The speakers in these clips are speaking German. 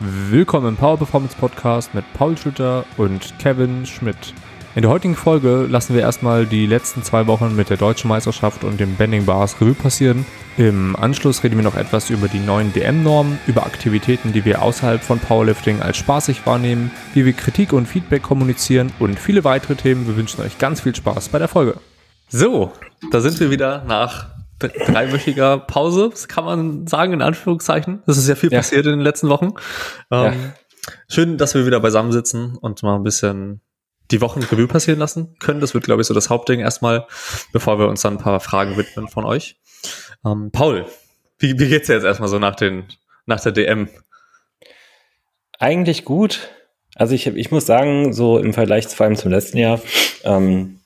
Willkommen im Power Performance Podcast mit Paul Schütter und Kevin Schmidt. In der heutigen Folge lassen wir erstmal die letzten zwei Wochen mit der Deutschen Meisterschaft und dem Bending Bars Revue passieren. Im Anschluss reden wir noch etwas über die neuen DM-Normen, über Aktivitäten, die wir außerhalb von Powerlifting als spaßig wahrnehmen, wie wir Kritik und Feedback kommunizieren und viele weitere Themen. Wir wünschen euch ganz viel Spaß bei der Folge. So, da sind wir wieder nach dreiwöchiger Pause, das kann man sagen, in Anführungszeichen. Das ist ja viel ja. passiert in den letzten Wochen. Ähm, ja. Schön, dass wir wieder beisammen sitzen und mal ein bisschen die Wochen Revue passieren lassen können. Das wird, glaube ich, so das Hauptding erstmal, bevor wir uns dann ein paar Fragen widmen von euch. Ähm, Paul, wie, wie geht's dir jetzt erstmal so nach, den, nach der DM? Eigentlich gut. Also ich, ich muss sagen, so im Vergleich vor allem zum letzten Jahr, ähm,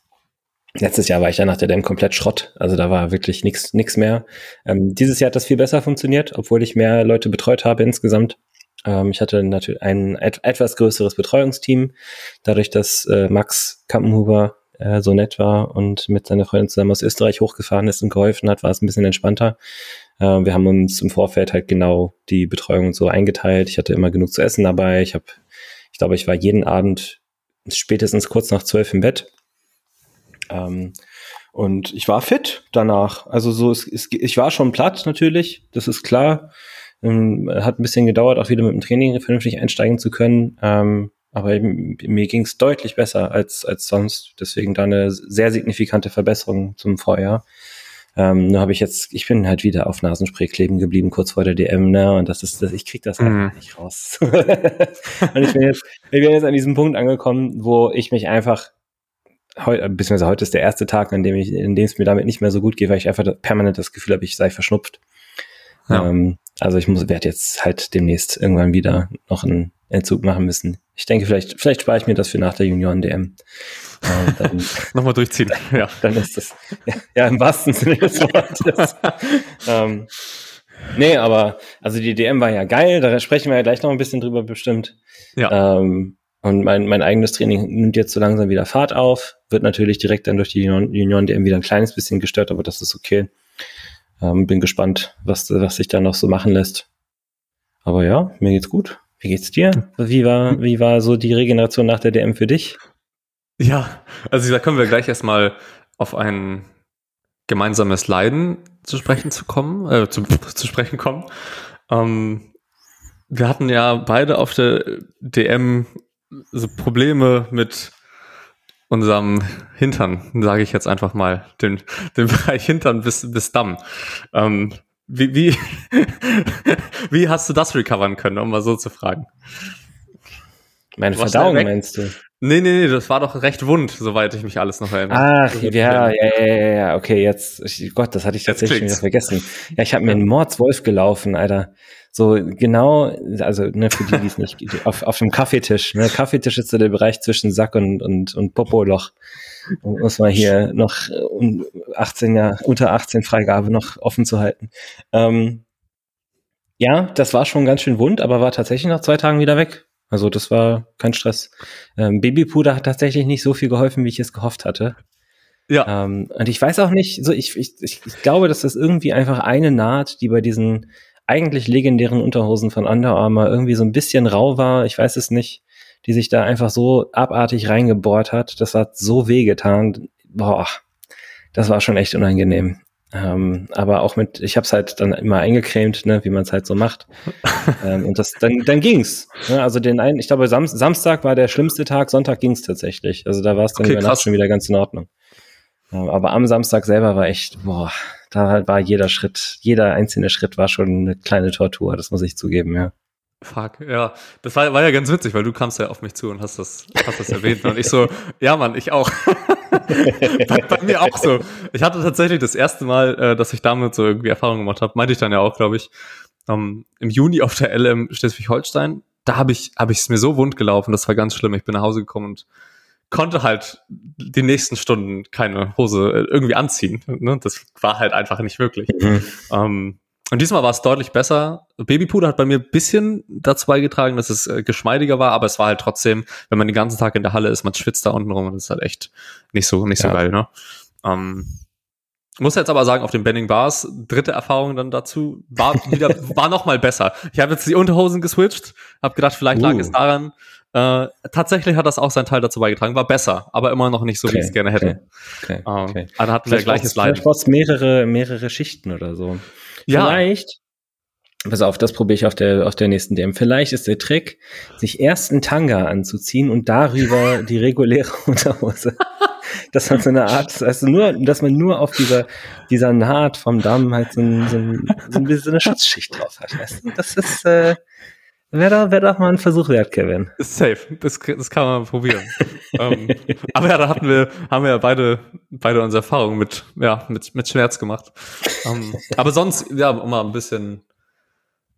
Letztes Jahr war ich ja nach der DM komplett Schrott. Also da war wirklich nichts nix mehr. Ähm, dieses Jahr hat das viel besser funktioniert, obwohl ich mehr Leute betreut habe insgesamt. Ähm, ich hatte natürlich ein et etwas größeres Betreuungsteam, dadurch, dass äh, Max Kampenhuber äh, so nett war und mit seiner Freundin zusammen aus Österreich hochgefahren ist und geholfen hat, war es ein bisschen entspannter. Äh, wir haben uns im Vorfeld halt genau die Betreuung so eingeteilt. Ich hatte immer genug zu essen dabei. Ich habe, ich glaube, ich war jeden Abend spätestens kurz nach zwölf im Bett ähm, und ich war fit danach. Also so, es, es, ich war schon platt natürlich, das ist klar. Ähm, hat ein bisschen gedauert, auch wieder mit dem Training vernünftig einsteigen zu können. Ähm, aber mir ging es deutlich besser als, als sonst. Deswegen da eine sehr signifikante Verbesserung zum Vorjahr. Ähm, nur habe ich jetzt, ich bin halt wieder auf Nasenspray kleben geblieben, kurz vor der DM, ne? Und das ist, das, ich krieg das halt mhm. nicht raus. und ich bin jetzt, ich bin jetzt an diesem Punkt angekommen, wo ich mich einfach heute, beziehungsweise heute ist der erste Tag, an dem ich, in dem es mir damit nicht mehr so gut geht, weil ich einfach permanent das Gefühl habe, ich sei verschnupft. Ja. Ähm, also ich muss, werde jetzt halt demnächst irgendwann wieder noch einen Entzug machen müssen. Ich denke, vielleicht, vielleicht spare ich mir das für nach der Junioren-DM. Ähm, Nochmal durchziehen, ja. Dann ist das, ja, ja im wahrsten Sinne des Wortes. ähm, nee, aber, also die DM war ja geil, da sprechen wir ja gleich noch ein bisschen drüber bestimmt. Ja. Ähm, und mein, mein eigenes Training nimmt jetzt so langsam wieder Fahrt auf, wird natürlich direkt dann durch die Union DM wieder ein kleines bisschen gestört, aber das ist okay. Ähm, bin gespannt, was, was sich da noch so machen lässt. Aber ja, mir geht's gut. Wie geht's dir? Wie war, wie war so die Regeneration nach der DM für dich? Ja, also da können wir gleich erstmal auf ein gemeinsames Leiden zu sprechen zu kommen, äh, zu, zu sprechen kommen. Ähm, wir hatten ja beide auf der DM so Probleme mit unserem Hintern, sage ich jetzt einfach mal, den, den Bereich Hintern bis, bis Damm. Ähm, wie, wie, wie hast du das recovern können, um mal so zu fragen? Meine Verdauung meinst du? Nee, nee, nee, das war doch recht wund, soweit ich mich alles noch erinnere. Ach, ja, ja, ja, ja, ja, okay, jetzt, ich, Gott, das hatte ich tatsächlich wieder vergessen. Ja, ich habe mir einen Mordswolf gelaufen, Alter. So genau, also ne, für die, die es nicht, auf, auf dem Kaffeetisch. Ne? Kaffeetisch ist so der Bereich zwischen Sack und, und, und Popoloch. Um muss man hier noch 18 Jahre, unter 18 Freigabe noch offen zu halten. Ähm, ja, das war schon ganz schön wund, aber war tatsächlich nach zwei Tagen wieder weg. Also das war kein Stress. Ähm, Babypuder hat tatsächlich nicht so viel geholfen, wie ich es gehofft hatte. Ja. Ähm, und ich weiß auch nicht, so ich, ich, ich, ich glaube, dass das irgendwie einfach eine Naht, die bei diesen eigentlich legendären Unterhosen von Under Armour irgendwie so ein bisschen rau war, ich weiß es nicht, die sich da einfach so abartig reingebohrt hat. Das hat so wehgetan. Boah, das war schon echt unangenehm. Ähm, aber auch mit, ich habe es halt dann immer eingecremt, ne, wie man es halt so macht. ähm, und das, dann, dann ging's. Ne? Also den einen, ich glaube, Sam Samstag war der schlimmste Tag, Sonntag ging's tatsächlich. Also da war es dann okay, über Nacht schon wieder ganz in Ordnung. Ähm, aber am Samstag selber war echt, boah, da war jeder Schritt, jeder einzelne Schritt war schon eine kleine Tortur, das muss ich zugeben, ja. Fuck, ja. Das war, war ja ganz witzig, weil du kamst ja auf mich zu und hast das, hast das erwähnt. Und ich so, ja Mann, ich auch. bei, bei, mir auch so. Ich hatte tatsächlich das erste Mal, äh, dass ich damit so irgendwie Erfahrung gemacht habe, meinte ich dann ja auch, glaube ich, ähm, im Juni auf der LM Schleswig-Holstein. Da habe ich es mir so wund gelaufen, das war ganz schlimm. Ich bin nach Hause gekommen und konnte halt die nächsten Stunden keine Hose äh, irgendwie anziehen. Ne? Das war halt einfach nicht wirklich. Mhm. Ähm, und diesmal war es deutlich besser. Babypuder hat bei mir ein bisschen dazu beigetragen, dass es äh, geschmeidiger war, aber es war halt trotzdem, wenn man den ganzen Tag in der Halle ist, man schwitzt da unten rum und das ist halt echt nicht so, nicht so ja. geil, ne? Ähm, Muss jetzt aber sagen, auf den Benning Bars, dritte Erfahrung dann dazu, war wieder, war noch mal besser. Ich habe jetzt die Unterhosen geswitcht, habe gedacht, vielleicht lag uh. es daran. Äh, tatsächlich hat das auch seinen Teil dazu beigetragen, war besser, aber immer noch nicht so, okay, wie ich es gerne hätte. Okay, okay, ähm, okay. Aber dann hatten wir gleiches Leid. Vielleicht mehrere, mehrere Schichten oder so. Ja. Vielleicht, pass auf, das probiere ich auf der, auf der nächsten DM. Vielleicht ist der Trick, sich erst einen Tanga anzuziehen und darüber die reguläre Unterhose dass man so eine Art, also nur, dass man nur auf dieser, dieser Naht vom Damm halt so, ein, so, ein, so eine Schutzschicht drauf hat. Weißt du? Das ist, äh, Wäre doch, wär doch mal ein Versuch wert, Kevin. Ist safe. Das, das kann man probieren. ähm, aber ja, da hatten wir, haben wir ja beide, beide unsere Erfahrungen mit, ja, mit, mit Schmerz gemacht. Ähm, aber sonst, ja, um mal ein bisschen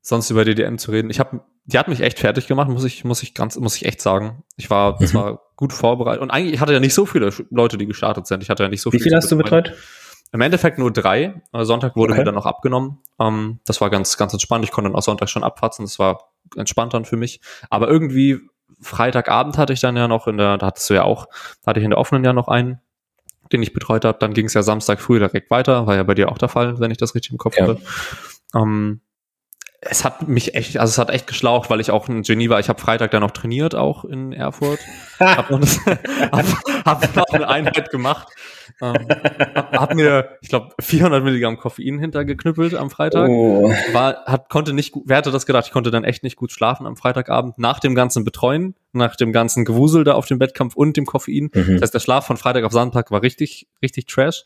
sonst über die DM zu reden. Ich habe, die hat mich echt fertig gemacht, muss ich, muss ich ganz, muss ich echt sagen. Ich war mhm. zwar gut vorbereitet und eigentlich ich hatte ja nicht so viele Leute, die gestartet sind. Ich hatte ja nicht so viele. Wie viel hast du betreut? Im Endeffekt nur drei. Sonntag wurde okay. mir dann noch abgenommen. Ähm, das war ganz, ganz entspannt. Ich konnte dann auch Sonntag schon abfatzen. Das war entspannt dann für mich. Aber irgendwie Freitagabend hatte ich dann ja noch in der, da hattest du ja auch, da hatte ich in der offenen ja noch einen, den ich betreut habe. Dann ging es ja Samstag früh direkt weiter. War ja bei dir auch der Fall, wenn ich das richtig im Kopf ja. hatte. Ähm, es hat mich echt, also es hat echt geschlaucht, weil ich auch ein Genie war. Ich habe Freitag dann noch trainiert, auch in Erfurt. hab, noch, hab, hab noch eine Einheit gemacht. Ähm, hab, mir, ich glaube, 400 Milligramm Koffein hintergeknüppelt am Freitag. Oh. War, hat, konnte nicht gut, wer hätte das gedacht? Ich konnte dann echt nicht gut schlafen am Freitagabend nach dem ganzen Betreuen, nach dem ganzen Gewusel da auf dem Wettkampf und dem Koffein. Mhm. Das heißt, der Schlaf von Freitag auf Sonntag war richtig, richtig trash.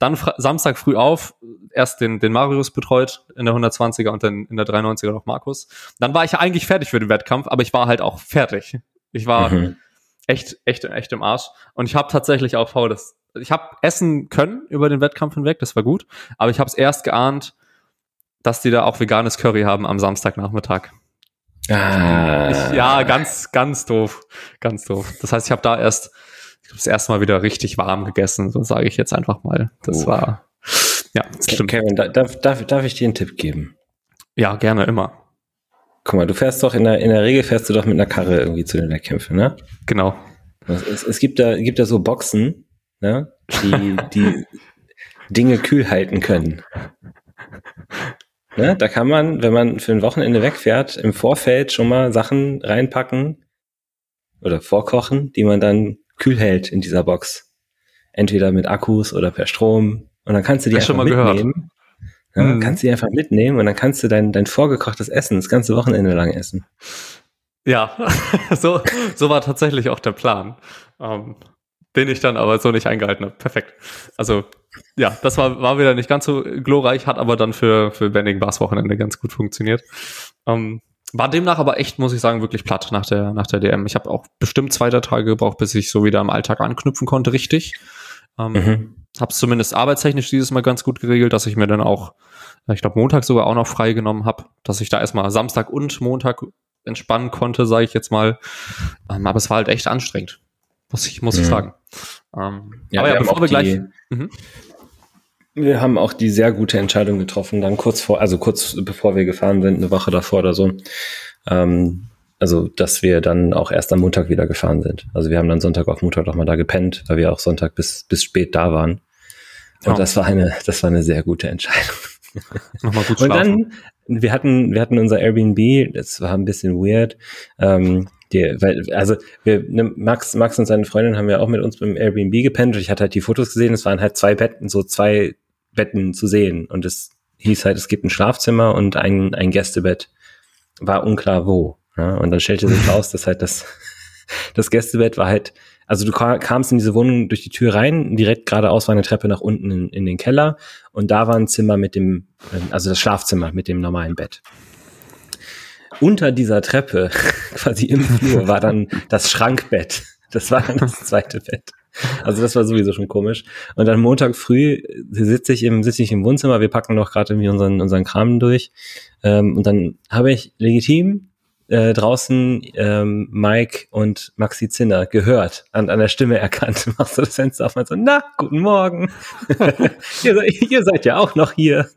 Dann Samstag früh auf, erst den, den Marius betreut in der 120er und dann in der 93er noch Markus. Dann war ich ja eigentlich fertig für den Wettkampf, aber ich war halt auch fertig. Ich war mhm. echt, echt, echt im Arsch. Und ich habe tatsächlich auch faul das. Ich habe essen können über den Wettkampf hinweg, das war gut. Aber ich habe es erst geahnt, dass die da auch veganes Curry haben am Samstagnachmittag. Ah. Ich, ja, ganz, ganz doof. Ganz doof. Das heißt, ich habe da erst ich das erste Mal wieder richtig warm gegessen, so sage ich jetzt einfach mal. Das oh. war, ja, das stimmt. Kevin, darf, darf, darf ich dir einen Tipp geben? Ja, gerne, immer. Guck mal, du fährst doch in der, in der Regel fährst du doch mit einer Karre irgendwie zu den Wettkämpfen, ne? Genau. Es, es gibt da, gibt da so Boxen, ne? Die, die Dinge kühl halten können. Ne? Da kann man, wenn man für ein Wochenende wegfährt, im Vorfeld schon mal Sachen reinpacken oder vorkochen, die man dann kühl hält in dieser Box. Entweder mit Akkus oder per Strom. Und dann kannst du die Hast einfach mitnehmen. Ja, mhm. Kannst du die einfach mitnehmen und dann kannst du dein, dein vorgekochtes Essen das ganze Wochenende lang essen. Ja, so, so war tatsächlich auch der Plan. Ähm, den ich dann aber so nicht eingehalten habe. Perfekt. Also, ja, das war, war wieder nicht ganz so glorreich, hat aber dann für, für Bending Bars Wochenende ganz gut funktioniert. Ähm, war demnach aber echt, muss ich sagen, wirklich platt nach der, nach der DM. Ich habe auch bestimmt zwei drei Tage gebraucht, bis ich so wieder im Alltag anknüpfen konnte, richtig. Ähm, mhm. Habe es zumindest arbeitstechnisch dieses Mal ganz gut geregelt, dass ich mir dann auch, ich glaube, Montag sogar auch noch frei genommen habe, dass ich da erstmal Samstag und Montag entspannen konnte, sage ich jetzt mal. Ähm, aber es war halt echt anstrengend, muss ich, muss mhm. ich sagen. Ähm, ja, aber ja, bevor wir gleich. Mhm. Wir haben auch die sehr gute Entscheidung getroffen, dann kurz vor, also kurz bevor wir gefahren sind, eine Woche davor oder so. Ähm, also, dass wir dann auch erst am Montag wieder gefahren sind. Also wir haben dann Sonntag auf Montag noch mal da gepennt, weil wir auch Sonntag bis, bis spät da waren. Und oh. das war eine, das war eine sehr gute Entscheidung. Nochmal gut schlafen. Und dann, wir hatten, wir hatten unser Airbnb, das war ein bisschen weird. Ähm, die, weil, also wir, ne, Max, Max und seine Freundin haben ja auch mit uns beim Airbnb gepennt. Ich hatte halt die Fotos gesehen, es waren halt zwei Betten, so zwei Betten zu sehen. Und es hieß halt, es gibt ein Schlafzimmer und ein, ein Gästebett. War unklar wo. Ja? Und dann stellte sich raus, dass halt das, das Gästebett war halt, also du kamst in diese Wohnung durch die Tür rein, direkt geradeaus war eine Treppe nach unten in, in den Keller und da war ein Zimmer mit dem, also das Schlafzimmer mit dem normalen Bett unter dieser Treppe, quasi im Flur, war dann das Schrankbett. Das war dann das zweite Bett. Also das war sowieso schon komisch. Und dann Montag früh sitze ich im, sitze ich im Wohnzimmer, wir packen noch gerade irgendwie unseren, unseren Kram durch. Ähm, und dann habe ich legitim äh, draußen ähm, Mike und Maxi Zinner gehört, an, an der Stimme erkannt. Machst du das Fenster auf und so, na, guten Morgen. ihr, ihr, seid ja auch noch hier.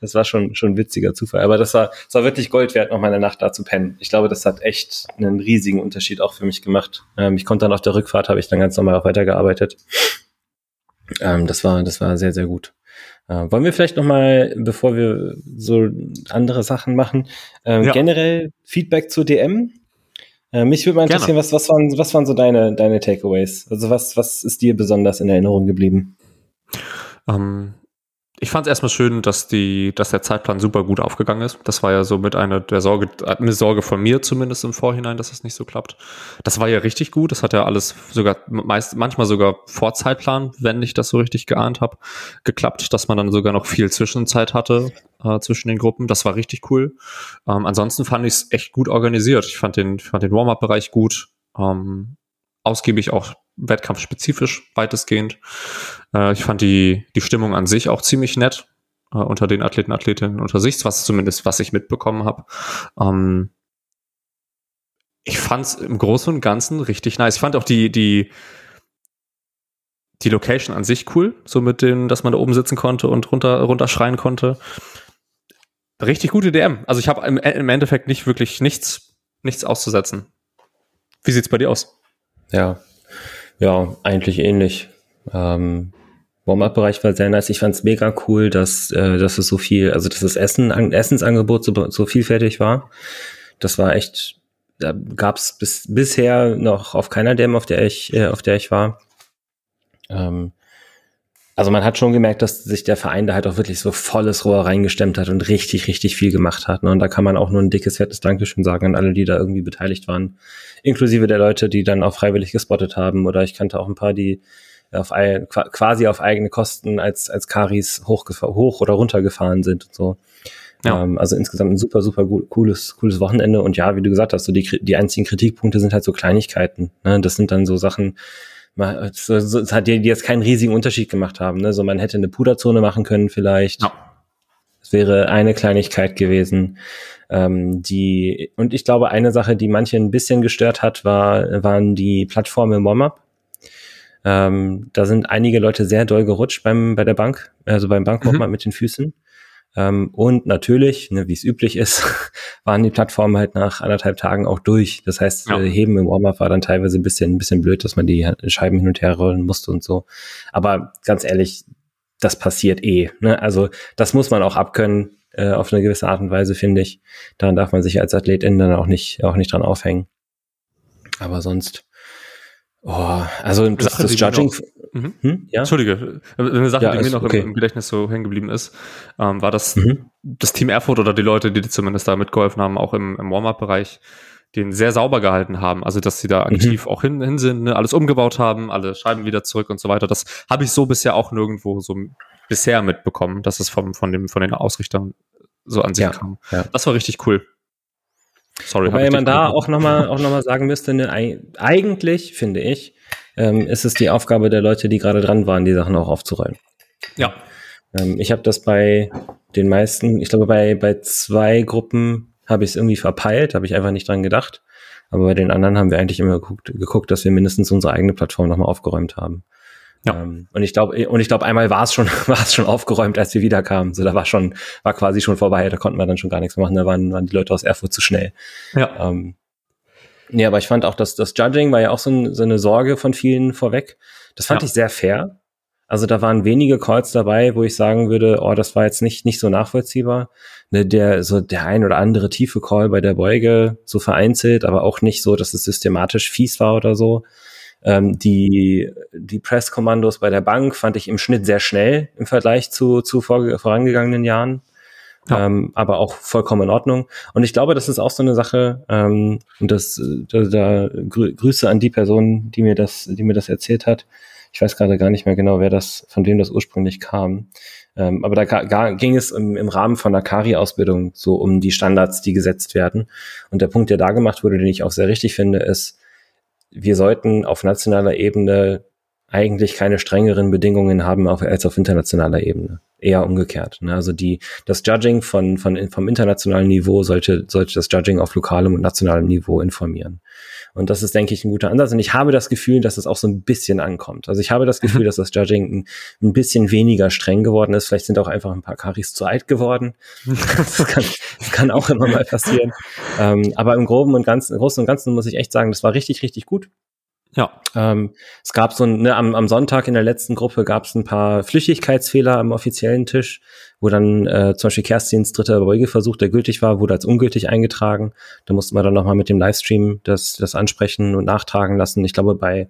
Das, war schon, schon ein witziger Zufall. Aber das war, das war wirklich Gold wert, noch mal eine Nacht da zu pennen. Ich glaube, das hat echt einen riesigen Unterschied auch für mich gemacht. Ähm, ich konnte dann auf der Rückfahrt, habe ich dann ganz normal auch weitergearbeitet. Ähm, das war, das war sehr, sehr gut. Äh, wollen wir vielleicht noch mal, bevor wir so andere Sachen machen, äh, ja. generell Feedback zu DM? Äh, mich würde mal interessieren, was, was, waren, was waren so deine, deine Takeaways? Also was, was ist dir besonders in Erinnerung geblieben? Ähm, ich fand es erstmal schön, dass die, dass der Zeitplan super gut aufgegangen ist. Das war ja so mit einer der Sorge, eine Sorge von mir zumindest im Vorhinein, dass es nicht so klappt. Das war ja richtig gut. Das hat ja alles sogar meist, manchmal sogar vor Zeitplan, wenn ich das so richtig geahnt habe, geklappt, dass man dann sogar noch viel Zwischenzeit hatte äh, zwischen den Gruppen. Das war richtig cool. Ähm, ansonsten fand ich es echt gut organisiert. Ich fand den, fand den Warm-up-Bereich gut. Ähm, ausgiebig auch wettkampfspezifisch weitestgehend. Äh, ich fand die, die Stimmung an sich auch ziemlich nett äh, unter den Athleten, Athletinnen unter sich, was zumindest, was ich mitbekommen habe. Ähm, ich fand es im Großen und Ganzen richtig nice. Ich fand auch die, die, die Location an sich cool, so mit dem, dass man da oben sitzen konnte und runter, runterschreien konnte. Richtig gute DM. Also ich habe im, im Endeffekt nicht wirklich nichts, nichts auszusetzen. Wie sieht's bei dir aus? Ja, ja, eigentlich ähnlich. Ähm, Warm-up-Bereich war sehr nice. Ich fand es mega cool, dass, äh, dass es so viel, also dass das Essen, an, Essensangebot so, so vielfältig war. Das war echt, da gab es bis, bisher noch auf keiner Dam, auf der ich, äh, auf der ich war. Ähm, also man hat schon gemerkt, dass sich der Verein da halt auch wirklich so volles Rohr reingestemmt hat und richtig, richtig viel gemacht hat. Ne? Und da kann man auch nur ein dickes, fettes Dankeschön sagen an alle, die da irgendwie beteiligt waren. Inklusive der Leute, die dann auch freiwillig gespottet haben. Oder ich kannte auch ein paar, die auf quasi auf eigene Kosten als, als Karis hoch, hoch oder runter gefahren sind und so. Ja. Ähm, also insgesamt ein super, super cooles, cooles Wochenende. Und ja, wie du gesagt hast, so die, die einzigen Kritikpunkte sind halt so Kleinigkeiten. Ne? Das sind dann so Sachen, so, so, es hat jetzt keinen riesigen Unterschied gemacht haben. Ne? So man hätte eine Puderzone machen können vielleicht. Ja. Es wäre eine Kleinigkeit gewesen. Ähm, die und ich glaube, eine Sache, die manche ein bisschen gestört hat, war waren die Plattformen im Warm-up. Ähm, da sind einige Leute sehr doll gerutscht beim bei der Bank, also beim Bank mhm. mit den Füßen. Ähm, und natürlich, ne, wie es üblich ist, waren die Plattformen halt nach anderthalb Tagen auch durch. Das heißt, ja. äh, Heben im Warm-up war dann teilweise ein bisschen, ein bisschen blöd, dass man die Scheiben hin und her rollen musste und so. Aber ganz ehrlich, das passiert eh. Ne? Also das muss man auch abkönnen äh, auf eine gewisse Art und Weise, finde ich. Daran darf man sich als Athletin dann auch nicht, auch nicht dran aufhängen. Aber sonst Oh, also das, das Judging. Noch, mhm. hm? ja? Entschuldige, eine Sache, ja, die mir noch okay. im, im, Gedächtnis so hängen geblieben ist, ähm, war das, mhm. das Team Erfurt oder die Leute, die zumindest da mitgeholfen haben, auch im, im Warm-up-Bereich, den sehr sauber gehalten haben. Also, dass sie da mhm. aktiv mhm. auch hin, hin sind, ne? alles umgebaut haben, alle Scheiben wieder zurück und so weiter. Das habe ich so bisher auch nirgendwo so bisher mitbekommen, dass es vom, von, dem, von den Ausrichtern so an sich ja, kam. Ja. Das war richtig cool. Sorry, Weil man da auch nochmal auch noch mal sagen müsste, ne, eigentlich, finde ich, ähm, ist es die Aufgabe der Leute, die gerade dran waren, die Sachen auch aufzuräumen. Ja. Ähm, ich habe das bei den meisten, ich glaube, bei, bei zwei Gruppen habe ich es irgendwie verpeilt, habe ich einfach nicht dran gedacht. Aber bei den anderen haben wir eigentlich immer geguckt, geguckt dass wir mindestens unsere eigene Plattform nochmal aufgeräumt haben. Ja. Ähm, und ich glaube, und ich glaube, einmal war es schon, war es schon aufgeräumt, als wir wiederkamen. So, da war schon, war quasi schon vorbei, da konnten wir dann schon gar nichts machen. Da waren, waren die Leute aus Erfurt zu schnell. Ja. Ähm, nee, aber ich fand auch, dass das Judging war ja auch so, ein, so eine Sorge von vielen vorweg. Das fand ja. ich sehr fair. Also da waren wenige Calls dabei, wo ich sagen würde, oh, das war jetzt nicht, nicht so nachvollziehbar. Ne, der, so der ein oder andere tiefe Call bei der Beuge, so vereinzelt, aber auch nicht so, dass es systematisch fies war oder so. Ähm, die die Presskommandos bei der Bank fand ich im Schnitt sehr schnell im Vergleich zu, zu vor, vorangegangenen Jahren. Ja. Ähm, aber auch vollkommen in Ordnung. Und ich glaube, das ist auch so eine Sache, ähm, und das, da, da grü Grüße an die Person, die mir das, die mir das erzählt hat. Ich weiß gerade gar nicht mehr genau, wer das, von wem das ursprünglich kam. Ähm, aber da ging es im, im Rahmen von der Kari-Ausbildung so um die Standards, die gesetzt werden. Und der Punkt, der da gemacht wurde, den ich auch sehr richtig finde, ist, wir sollten auf nationaler Ebene eigentlich keine strengeren Bedingungen haben als auf internationaler Ebene. Eher umgekehrt. Ne? Also die, das Judging von, von, vom internationalen Niveau sollte, sollte das Judging auf lokalem und nationalem Niveau informieren. Und das ist, denke ich, ein guter Ansatz. Und ich habe das Gefühl, dass es auch so ein bisschen ankommt. Also ich habe das Gefühl, mhm. dass das Judging ein, ein, bisschen weniger streng geworden ist. Vielleicht sind auch einfach ein paar Karis zu alt geworden. das, kann, das kann auch immer mal passieren. Ähm, aber im Groben und Ganzen, im Großen und Ganzen muss ich echt sagen, das war richtig, richtig gut. Ja. Ähm, es gab so ein, ne, am, am Sonntag in der letzten Gruppe gab es ein paar Flüchtigkeitsfehler am offiziellen Tisch, wo dann äh, zum Beispiel Kerstins dritter Beugeversuch, der gültig war, wurde als ungültig eingetragen. Da mussten wir dann nochmal mit dem Livestream das, das ansprechen und nachtragen lassen. Ich glaube, bei,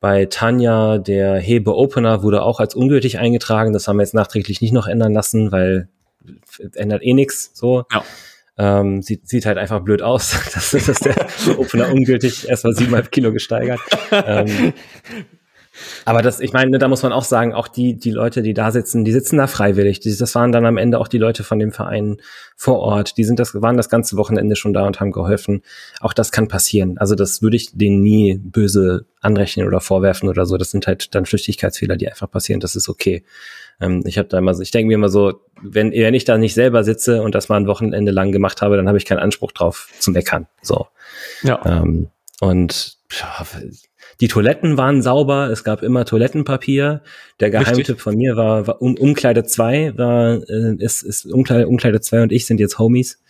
bei Tanja, der Hebe-Opener, wurde auch als ungültig eingetragen. Das haben wir jetzt nachträglich nicht noch ändern lassen, weil ändert eh nichts so. Ja. Ähm, sieht, sieht halt einfach blöd aus. Das, das ist der Opener ungültig, erstmal siebeneinhalb Kilo gesteigert. ähm, aber das, ich meine, da muss man auch sagen, auch die, die Leute, die da sitzen, die sitzen da freiwillig. Die, das waren dann am Ende auch die Leute von dem Verein vor Ort. Die sind das, waren das ganze Wochenende schon da und haben geholfen. Auch das kann passieren. Also das würde ich denen nie böse anrechnen oder vorwerfen oder so. Das sind halt dann Flüchtigkeitsfehler, die einfach passieren. Das ist okay. Ähm, ich habe da immer so, ich denke mir immer so, wenn, wenn ich da nicht selber sitze und das mal ein Wochenende lang gemacht habe, dann habe ich keinen Anspruch drauf zu meckern. So. Ja. Ähm, und ja, die Toiletten waren sauber, es gab immer Toilettenpapier. Der Geheimtipp Richtig. von mir war, war um, Umkleide 2 war, äh, ist, ist Umkleide, Umkleide 2 und ich sind jetzt Homies.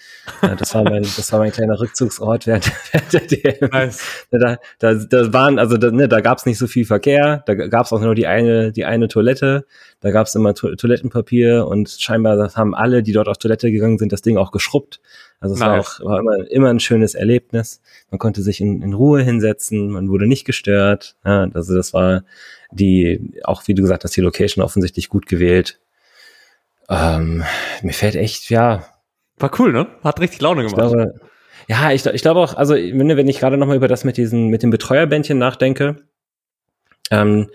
Ja, das war mein, das war mein kleiner Rückzugsort während, während der DM. Nice. Da, da, da waren, also da, ne, da gab es nicht so viel Verkehr, da gab es auch nur die eine, die eine Toilette, da gab es immer to Toilettenpapier und scheinbar haben alle, die dort auf Toilette gegangen sind, das Ding auch geschrubbt. Also es nice. war auch war immer, immer ein schönes Erlebnis. Man konnte sich in, in Ruhe hinsetzen, man wurde nicht gestört. Ja, also das war die, auch wie du gesagt hast, die Location offensichtlich gut gewählt. Ähm, mir fällt echt, ja. War cool, ne? Hat richtig Laune gemacht. Ich glaube, ja, ich, ich glaube auch, also wenn, ich gerade nochmal über das mit diesen, mit dem Betreuerbändchen nachdenke, ähm,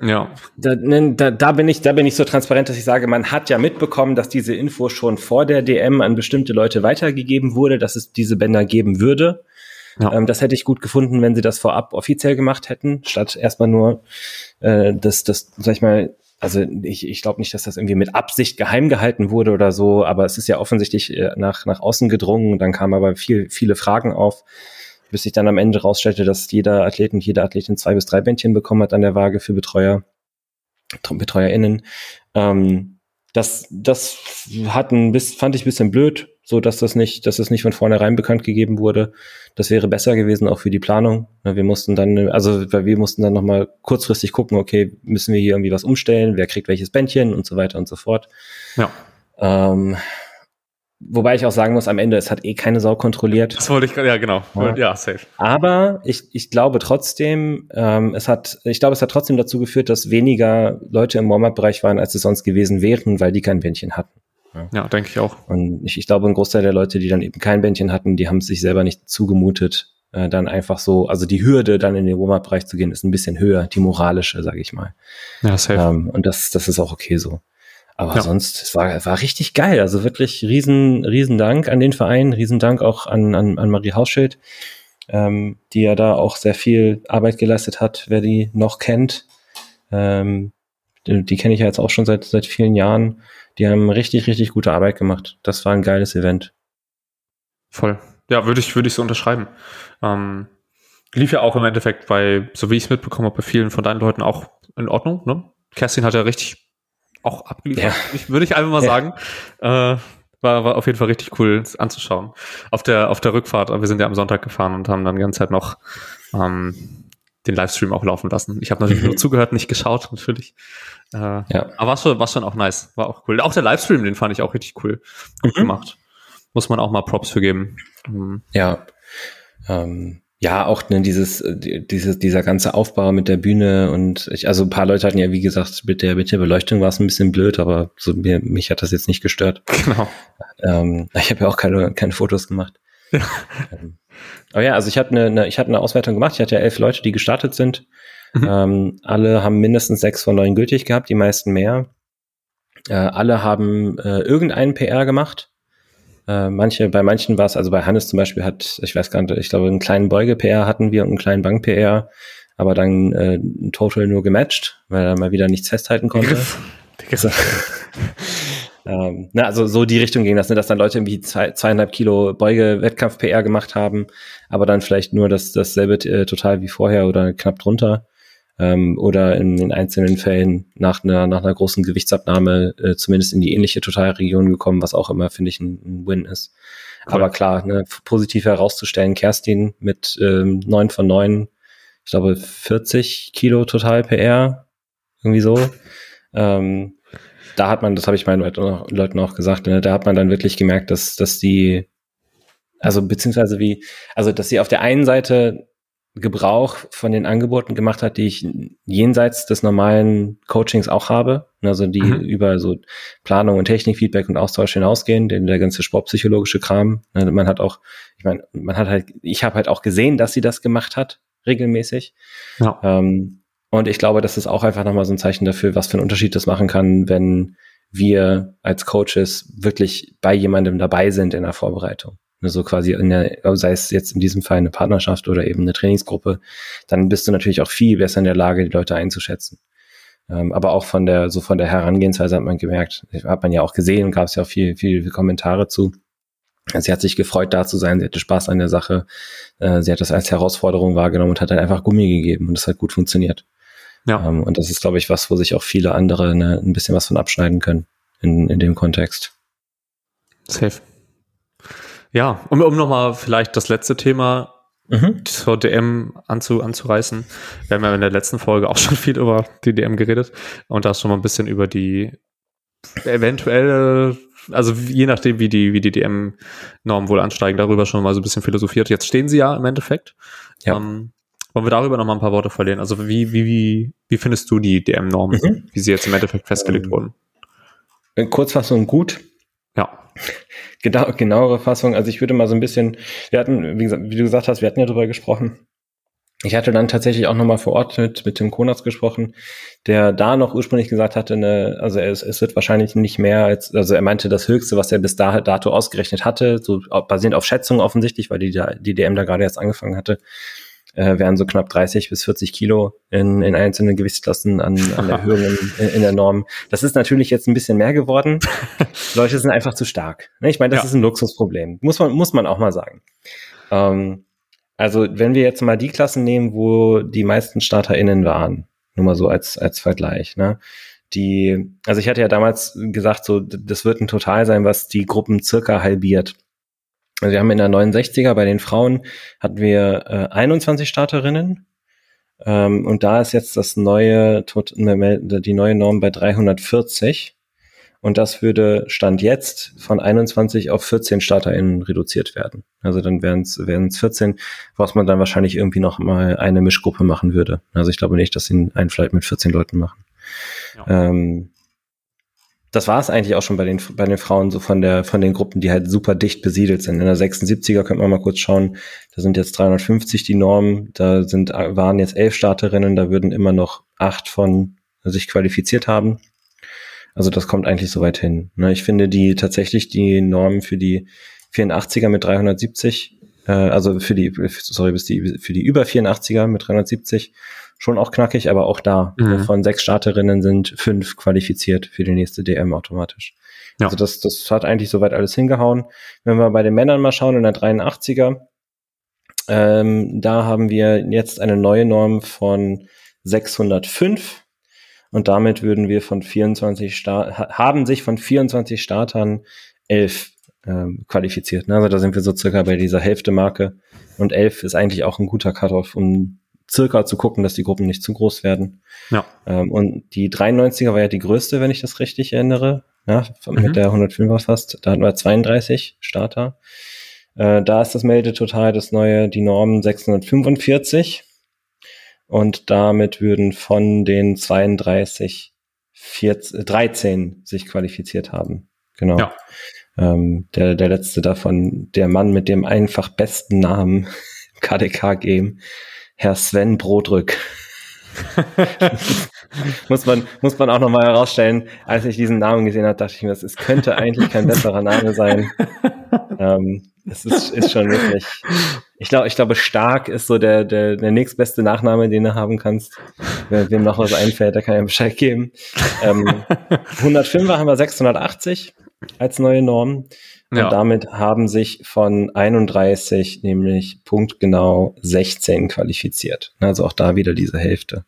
ja. Da, ne, da, da, bin ich, da bin ich so transparent, dass ich sage, man hat ja mitbekommen, dass diese Info schon vor der DM an bestimmte Leute weitergegeben wurde, dass es diese Bänder geben würde. Ja. Ähm, das hätte ich gut gefunden, wenn sie das vorab offiziell gemacht hätten, statt erstmal nur äh, das, das, sag ich mal, also ich, ich glaube nicht, dass das irgendwie mit Absicht geheim gehalten wurde oder so, aber es ist ja offensichtlich äh, nach, nach außen gedrungen. Dann kamen aber viel, viele Fragen auf bis sich dann am Ende rausstellte, dass jeder Athlet und jede Athletin zwei bis drei Bändchen bekommen hat an der Waage für Betreuer, BetreuerInnen. Ähm, das, das hat ein bisschen, fand ich ein bisschen blöd, so dass das nicht, dass das nicht von vornherein bekannt gegeben wurde. Das wäre besser gewesen auch für die Planung. Wir mussten dann, also weil wir mussten dann nochmal kurzfristig gucken, okay, müssen wir hier irgendwie was umstellen, wer kriegt welches Bändchen und so weiter und so fort. Ja. Ähm, Wobei ich auch sagen muss, am Ende, es hat eh keine Sau kontrolliert. Das wollte ich, ja, genau. Ja, ja safe. Aber ich, ich glaube trotzdem, ähm, es hat, ich glaube, es hat trotzdem dazu geführt, dass weniger Leute im Warm-Up-Bereich waren, als es sonst gewesen wären, weil die kein Bändchen hatten. Ja, ja denke ich auch. Und ich, ich glaube, ein Großteil der Leute, die dann eben kein Bändchen hatten, die haben es sich selber nicht zugemutet, äh, dann einfach so, also die Hürde, dann in den Warm-Up-Bereich zu gehen, ist ein bisschen höher, die moralische, sage ich mal. Ja, safe. Ähm, und das, das ist auch okay so. Aber ja. sonst, es war, war richtig geil. Also wirklich riesen, riesen Dank an den Verein, riesen Dank auch an, an, an Marie Hausschild, ähm, die ja da auch sehr viel Arbeit geleistet hat, wer die noch kennt. Ähm, die, die kenne ich ja jetzt auch schon seit, seit vielen Jahren. Die haben richtig, richtig gute Arbeit gemacht. Das war ein geiles Event. Voll. Ja, würde ich, würde ich so unterschreiben. Ähm, lief ja auch im Endeffekt bei, so wie ich es mitbekommen habe, bei vielen von deinen Leuten auch in Ordnung, ne? Kerstin hat ja richtig auch abgeliefert, ja. würde ich einfach mal ja. sagen. Äh, war, war auf jeden Fall richtig cool anzuschauen. Auf der, auf der Rückfahrt, wir sind ja am Sonntag gefahren und haben dann die ganze Zeit noch ähm, den Livestream auch laufen lassen. Ich habe natürlich nur zugehört, nicht geschaut, natürlich. Äh, ja. Aber war schon, war schon auch nice, war auch cool. Auch der Livestream, den fand ich auch richtig cool. Gut mhm. gemacht. Muss man auch mal Props für geben. Mhm. Ja. Ähm, ja, auch ne, dieses, äh, dieses, dieser ganze Aufbau mit der Bühne und ich, also ein paar Leute hatten ja, wie gesagt, mit der, mit der Beleuchtung war es ein bisschen blöd, aber so mir, mich hat das jetzt nicht gestört. Genau. Ähm, ich habe ja auch keine, keine Fotos gemacht. Ja. Aber ja, also ich habe eine, eine, ich habe eine Auswertung gemacht. Ich hatte ja elf Leute, die gestartet sind. Mhm. Ähm, alle haben mindestens sechs von neun gültig gehabt, die meisten mehr. Äh, alle haben äh, irgendeinen PR gemacht. Äh, manche, bei manchen war es, also bei Hannes zum Beispiel hat, ich weiß gar nicht, ich glaube, einen kleinen Beuge-PR hatten wir und einen kleinen Bank-PR, aber dann äh, Total nur gematcht, weil er mal wieder nichts festhalten konnte. also, ähm, na, also so die Richtung ging das, ne, dass dann Leute irgendwie zwei, zweieinhalb Kilo Beuge-Wettkampf-PR gemacht haben, aber dann vielleicht nur das, dasselbe äh, total wie vorher oder knapp drunter ähm, oder in den einzelnen Fällen nach einer, nach einer großen Gewichtsabnahme äh, zumindest in die ähnliche Totalregion gekommen, was auch immer, finde ich, ein, ein Win ist. Cool. Aber klar, ne, positiv herauszustellen, Kerstin mit ähm, 9 von 9, ich glaube 40 Kilo total PR, irgendwie so. Ähm, da hat man, das habe ich meinen Leuten auch gesagt, ne, da hat man dann wirklich gemerkt, dass, dass die, also beziehungsweise wie, also dass sie auf der einen Seite Gebrauch von den Angeboten gemacht hat, die ich jenseits des normalen Coachings auch habe, also die mhm. über so Planung und Technikfeedback und Austausch hinausgehen, denn der ganze sportpsychologische Kram. Ne, man hat auch, ich meine, man hat halt, ich habe halt auch gesehen, dass sie das gemacht hat, regelmäßig. Ja. Ähm, und ich glaube, das ist auch einfach nochmal so ein Zeichen dafür, was für einen Unterschied das machen kann, wenn wir als Coaches wirklich bei jemandem dabei sind in der Vorbereitung. Ne, so quasi in der, sei es jetzt in diesem Fall eine Partnerschaft oder eben eine Trainingsgruppe, dann bist du natürlich auch viel besser in der Lage, die Leute einzuschätzen. Ähm, aber auch von der, so von der Herangehensweise hat man gemerkt, hat man ja auch gesehen, gab es ja auch viel, viel Kommentare zu. Sie hat sich gefreut, da zu sein, sie hatte Spaß an der Sache, äh, sie hat das als Herausforderung wahrgenommen und hat dann einfach Gummi gegeben und das hat gut funktioniert. Ja. Ähm, und das ist, glaube ich, was, wo sich auch viele andere ne, ein bisschen was von abschneiden können in, in dem Kontext. Safe. Ja, um, um nochmal vielleicht das letzte Thema mhm. zur DM anzu, anzureißen. Wir haben ja in der letzten Folge auch schon viel über die DM geredet und da schon mal ein bisschen über die eventuelle, also je nachdem, wie die, wie die DM-Normen wohl ansteigen, darüber schon mal so ein bisschen philosophiert. Jetzt stehen sie ja im Endeffekt. Ja. Ähm, wollen wir darüber noch mal ein paar Worte verlieren? Also wie, wie, wie, wie findest du die DM-Normen, mhm. wie sie jetzt im Endeffekt festgelegt ähm, wurden? Kurzfassung gut. Ja. Genau, genauere Fassung. Also ich würde mal so ein bisschen, wir hatten, wie, gesagt, wie du gesagt hast, wir hatten ja darüber gesprochen. Ich hatte dann tatsächlich auch nochmal vor Ort mit, mit Tim Konatz gesprochen, der da noch ursprünglich gesagt hatte, ne, also es, es wird wahrscheinlich nicht mehr als, also er meinte das Höchste, was er bis dato ausgerechnet hatte, so basierend auf Schätzungen offensichtlich, weil die, die DM da gerade erst angefangen hatte, äh, wären so knapp 30 bis 40 Kilo in, in einzelnen Gewichtsklassen an, an Erhöhungen in, in der Norm. Das ist natürlich jetzt ein bisschen mehr geworden. Leute sind einfach zu stark. Ne? Ich meine, das ja. ist ein Luxusproblem. Muss man, muss man auch mal sagen. Ähm, also, wenn wir jetzt mal die Klassen nehmen, wo die meisten StarterInnen waren, nur mal so als, als Vergleich, ne? Die, also ich hatte ja damals gesagt, so, das wird ein Total sein, was die Gruppen circa halbiert. Also wir haben in der 69er bei den Frauen hatten wir äh, 21 Starterinnen. Ähm, und da ist jetzt das neue, die neue Norm bei 340. Und das würde Stand jetzt von 21 auf 14 StarterInnen reduziert werden. Also dann wären es wären es 14, was man dann wahrscheinlich irgendwie noch mal eine Mischgruppe machen würde. Also ich glaube nicht, dass sie einen Flight mit 14 Leuten machen. Ja. Ähm, das war es eigentlich auch schon bei den, bei den Frauen so von der, von den Gruppen, die halt super dicht besiedelt sind. In der 76er könnte man mal kurz schauen. Da sind jetzt 350 die Normen. Da sind, waren jetzt elf Starterinnen. Da würden immer noch acht von sich qualifiziert haben. Also das kommt eigentlich so weit hin. Ne, ich finde die tatsächlich die Normen für die 84er mit 370, äh, also für die, sorry, bis die, für die über 84er mit 370 schon auch knackig, aber auch da mhm. von sechs Starterinnen sind fünf qualifiziert für die nächste DM automatisch. Ja. Also das, das hat eigentlich soweit alles hingehauen. Wenn wir bei den Männern mal schauen, in der 83er, ähm, da haben wir jetzt eine neue Norm von 605 und damit würden wir von 24 Start haben sich von 24 Startern elf ähm, qualifiziert. Also da sind wir so circa bei dieser Hälfte Marke und elf ist eigentlich auch ein guter Cut-off, um circa zu gucken, dass die Gruppen nicht zu groß werden. Ja. Ähm, und die 93er war ja die größte, wenn ich das richtig erinnere. Ja, mhm. mit der 105er fast. Da hatten wir 32 Starter. Äh, da ist das Meldetotal das neue, die Norm 645. Und damit würden von den 32 14, 13 sich qualifiziert haben. Genau. Ja. Ähm, der, der letzte davon, der Mann mit dem einfach besten Namen KDK-Game, Herr Sven Brodrück. muss man, muss man auch nochmal herausstellen, als ich diesen Namen gesehen habe, dachte ich mir, es könnte eigentlich kein besserer Name sein. ähm, es ist, ist schon wirklich, ich glaube, ich glaube, stark ist so der, der, der nächstbeste Nachname, den du haben kannst. Wenn wem noch was einfällt, der kann ja Bescheid geben. Ähm, 105er haben wir 680 als neue Norm. Und ja. damit haben sich von 31 nämlich punktgenau 16 qualifiziert. Also auch da wieder diese Hälfte.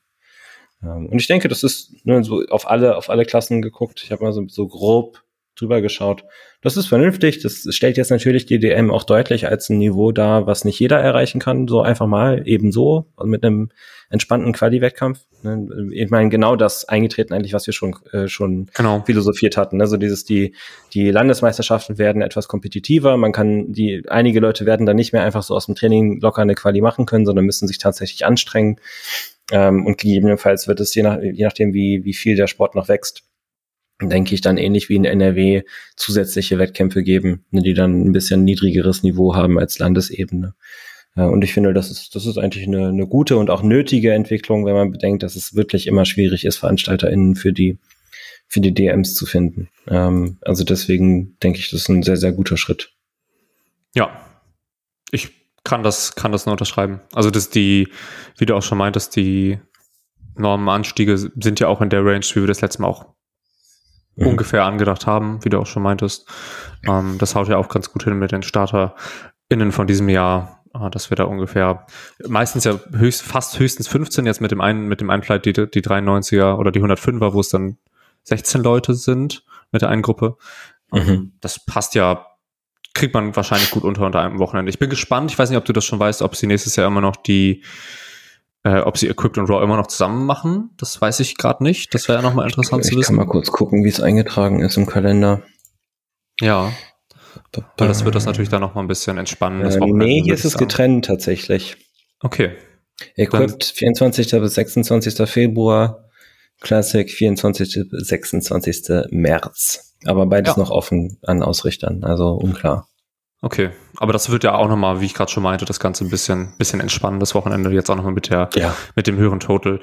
Ähm, und ich denke, das ist ne, so auf alle, auf alle Klassen geguckt. Ich habe mal so, so grob drüber geschaut. Das ist vernünftig. Das stellt jetzt natürlich die DM auch deutlich als ein Niveau dar, was nicht jeder erreichen kann. So einfach mal ebenso mit einem entspannten Quali-Wettkampf. Ne? Ich meine, genau das eingetreten eigentlich, was wir schon, äh, schon genau. philosophiert hatten. Also dieses, die, die Landesmeisterschaften werden etwas kompetitiver. Man kann, die, einige Leute werden dann nicht mehr einfach so aus dem Training locker eine Quali machen können, sondern müssen sich tatsächlich anstrengen. Ähm, und gegebenenfalls wird es je, nach, je nachdem, wie, wie viel der Sport noch wächst, denke ich, dann ähnlich wie in NRW zusätzliche Wettkämpfe geben, ne, die dann ein bisschen niedrigeres Niveau haben als Landesebene. Und ich finde, das ist, das ist eigentlich eine, eine gute und auch nötige Entwicklung, wenn man bedenkt, dass es wirklich immer schwierig ist, VeranstalterInnen für die, für die DMs zu finden. Ähm, also deswegen denke ich, das ist ein sehr, sehr guter Schritt. Ja, ich kann das, kann das nur unterschreiben. Also dass die, wie du auch schon meintest, die Normenanstiege sind ja auch in der Range, wie wir das letzte Mal auch mhm. ungefähr angedacht haben, wie du auch schon meintest. Ähm, das haut ja auch ganz gut hin mit den StarterInnen von diesem Jahr, äh, dass wir da ungefähr meistens ja höchst, fast höchstens 15 jetzt mit dem einen, mit dem einen Flight, die, die 93er oder die 105er, wo es dann 16 Leute sind mit der einen Gruppe. Ähm, mhm. Das passt ja kriegt man wahrscheinlich gut unter unter einem Wochenende. Ich bin gespannt. Ich weiß nicht, ob du das schon weißt, ob sie nächstes Jahr immer noch die äh, ob sie Equipped und Raw immer noch zusammen machen, das weiß ich gerade nicht. Das wäre ja nochmal interessant ich, zu wissen. Ich kann mal kurz gucken, wie es eingetragen ist im Kalender. Ja. Weil das wird das natürlich dann nochmal ein bisschen entspannen. Äh, nee, hier ist es getrennt tatsächlich. Okay. Equipped dann, 24. bis 26. Februar, Classic 24. bis 26. März. Aber beides ja. noch offen an Ausrichtern, also unklar. Okay, aber das wird ja auch nochmal, wie ich gerade schon meinte, das Ganze ein bisschen, bisschen entspannen, das Wochenende jetzt auch nochmal mit der, ja. mit dem höheren Total.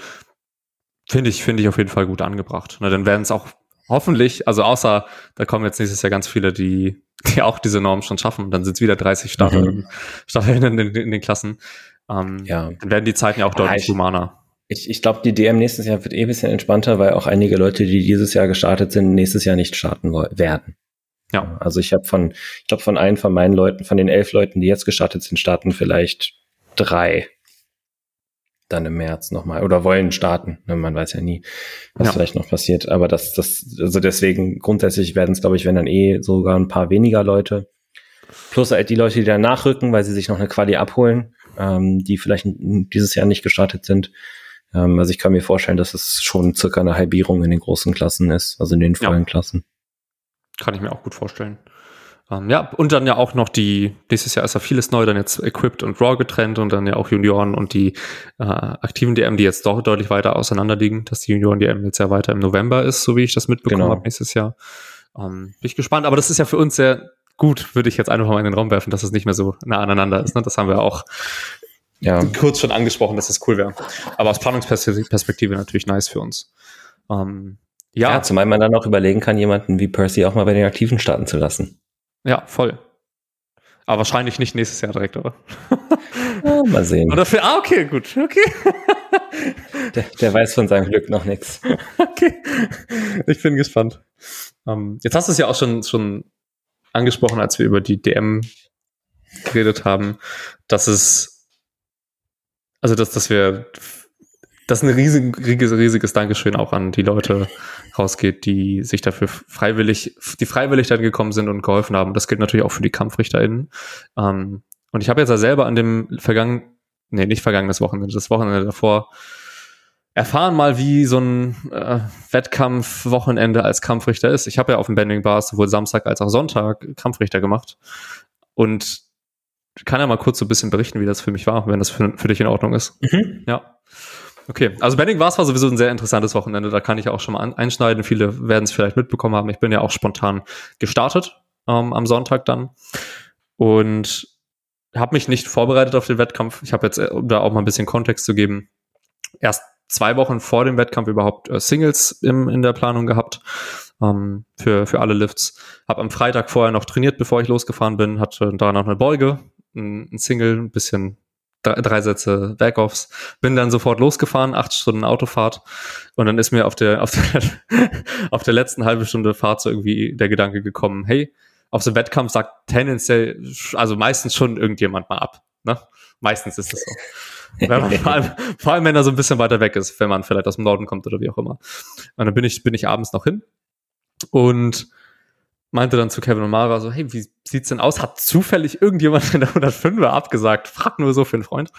Finde ich, finde ich auf jeden Fall gut angebracht. Na, dann werden es auch hoffentlich, also außer, da kommen jetzt nächstes Jahr ganz viele, die, die auch diese Norm schon schaffen, dann sind es wieder 30 Staffeln, mhm. Staffeln in, in, in, den Klassen. Ähm, ja. Dann werden die Zeiten ja auch deutlich ah, humaner. Ich, ich glaube, die DM nächstes Jahr wird eh ein bisschen entspannter, weil auch einige Leute, die dieses Jahr gestartet sind, nächstes Jahr nicht starten werden. Ja. Also ich habe von, ich glaube, von allen von meinen Leuten, von den elf Leuten, die jetzt gestartet sind, starten vielleicht drei dann im März nochmal oder wollen starten. Ne, man weiß ja nie, was ja. vielleicht noch passiert. Aber das, das, also deswegen grundsätzlich werden es, glaube ich, wenn dann eh sogar ein paar weniger Leute. Plus halt die Leute, die dann nachrücken, weil sie sich noch eine Quali abholen, ähm, die vielleicht dieses Jahr nicht gestartet sind. Ähm, also ich kann mir vorstellen, dass es schon circa eine Halbierung in den großen Klassen ist, also in den vollen ja. Klassen. Kann ich mir auch gut vorstellen. Ähm, ja, und dann ja auch noch die, nächstes Jahr ist ja vieles neu, dann jetzt Equipped und Raw getrennt und dann ja auch Junioren und die äh, aktiven DM, die jetzt doch deutlich weiter auseinander liegen, dass die Junioren-DM jetzt ja weiter im November ist, so wie ich das mitbekommen genau. habe nächstes Jahr. Ähm, bin ich gespannt, aber das ist ja für uns sehr gut, würde ich jetzt einfach mal in den Raum werfen, dass es nicht mehr so nah aneinander ist. Ne? Das haben wir auch ja. kurz schon angesprochen, dass das cool wäre. Aber aus Planungsperspektive natürlich nice für uns. Ähm, ja. ja, zumal man dann auch überlegen kann, jemanden wie Percy auch mal bei den Aktiven starten zu lassen. Ja, voll. Aber wahrscheinlich nicht nächstes Jahr direkt, oder? Ja, mal sehen. Oder für, ah, okay, gut, okay. Der, der weiß von seinem Glück noch nichts. Okay, ich bin gespannt. Um, ähm, jetzt hast du es ja auch schon, schon angesprochen, als wir über die DM geredet haben, dass es, also dass, dass wir das ist ein riesig, riesiges, riesiges Dankeschön auch an die Leute rausgeht, die sich dafür freiwillig, die freiwillig dann gekommen sind und geholfen haben. Das gilt natürlich auch für die KampfrichterInnen. Ähm, und ich habe jetzt ja selber an dem vergangenen, nee, nicht vergangenes Wochenende, das Wochenende davor, erfahren mal, wie so ein äh, Wettkampfwochenende als Kampfrichter ist. Ich habe ja auf dem Bending Bars sowohl Samstag als auch Sonntag Kampfrichter gemacht. Und kann ja mal kurz so ein bisschen berichten, wie das für mich war, wenn das für, für dich in Ordnung ist. Mhm. Ja. Okay, also Benning war es war sowieso ein sehr interessantes Wochenende, da kann ich auch schon mal einschneiden. Viele werden es vielleicht mitbekommen haben. Ich bin ja auch spontan gestartet ähm, am Sonntag dann und habe mich nicht vorbereitet auf den Wettkampf. Ich habe jetzt, äh, um da auch mal ein bisschen Kontext zu geben, erst zwei Wochen vor dem Wettkampf überhaupt äh, Singles im, in der Planung gehabt ähm, für, für alle Lifts. Habe am Freitag vorher noch trainiert, bevor ich losgefahren bin, hatte da noch eine Beuge, ein, ein Single, ein bisschen drei, drei Sätze Backoffs, bin dann sofort losgefahren, acht Stunden Autofahrt und dann ist mir auf der, auf der, auf der letzten halben Stunde Fahrt so irgendwie der Gedanke gekommen, hey, auf so einem Wettkampf sagt tendenziell, also meistens schon irgendjemand mal ab. Ne? Meistens ist es so. vor, allem, vor allem, wenn er so ein bisschen weiter weg ist, wenn man vielleicht aus dem Norden kommt oder wie auch immer. Und dann bin ich, bin ich abends noch hin und meinte dann zu Kevin und Mara so, hey, wie sieht's denn aus? Hat zufällig irgendjemand in der 105er abgesagt? Frag nur so für einen Freund.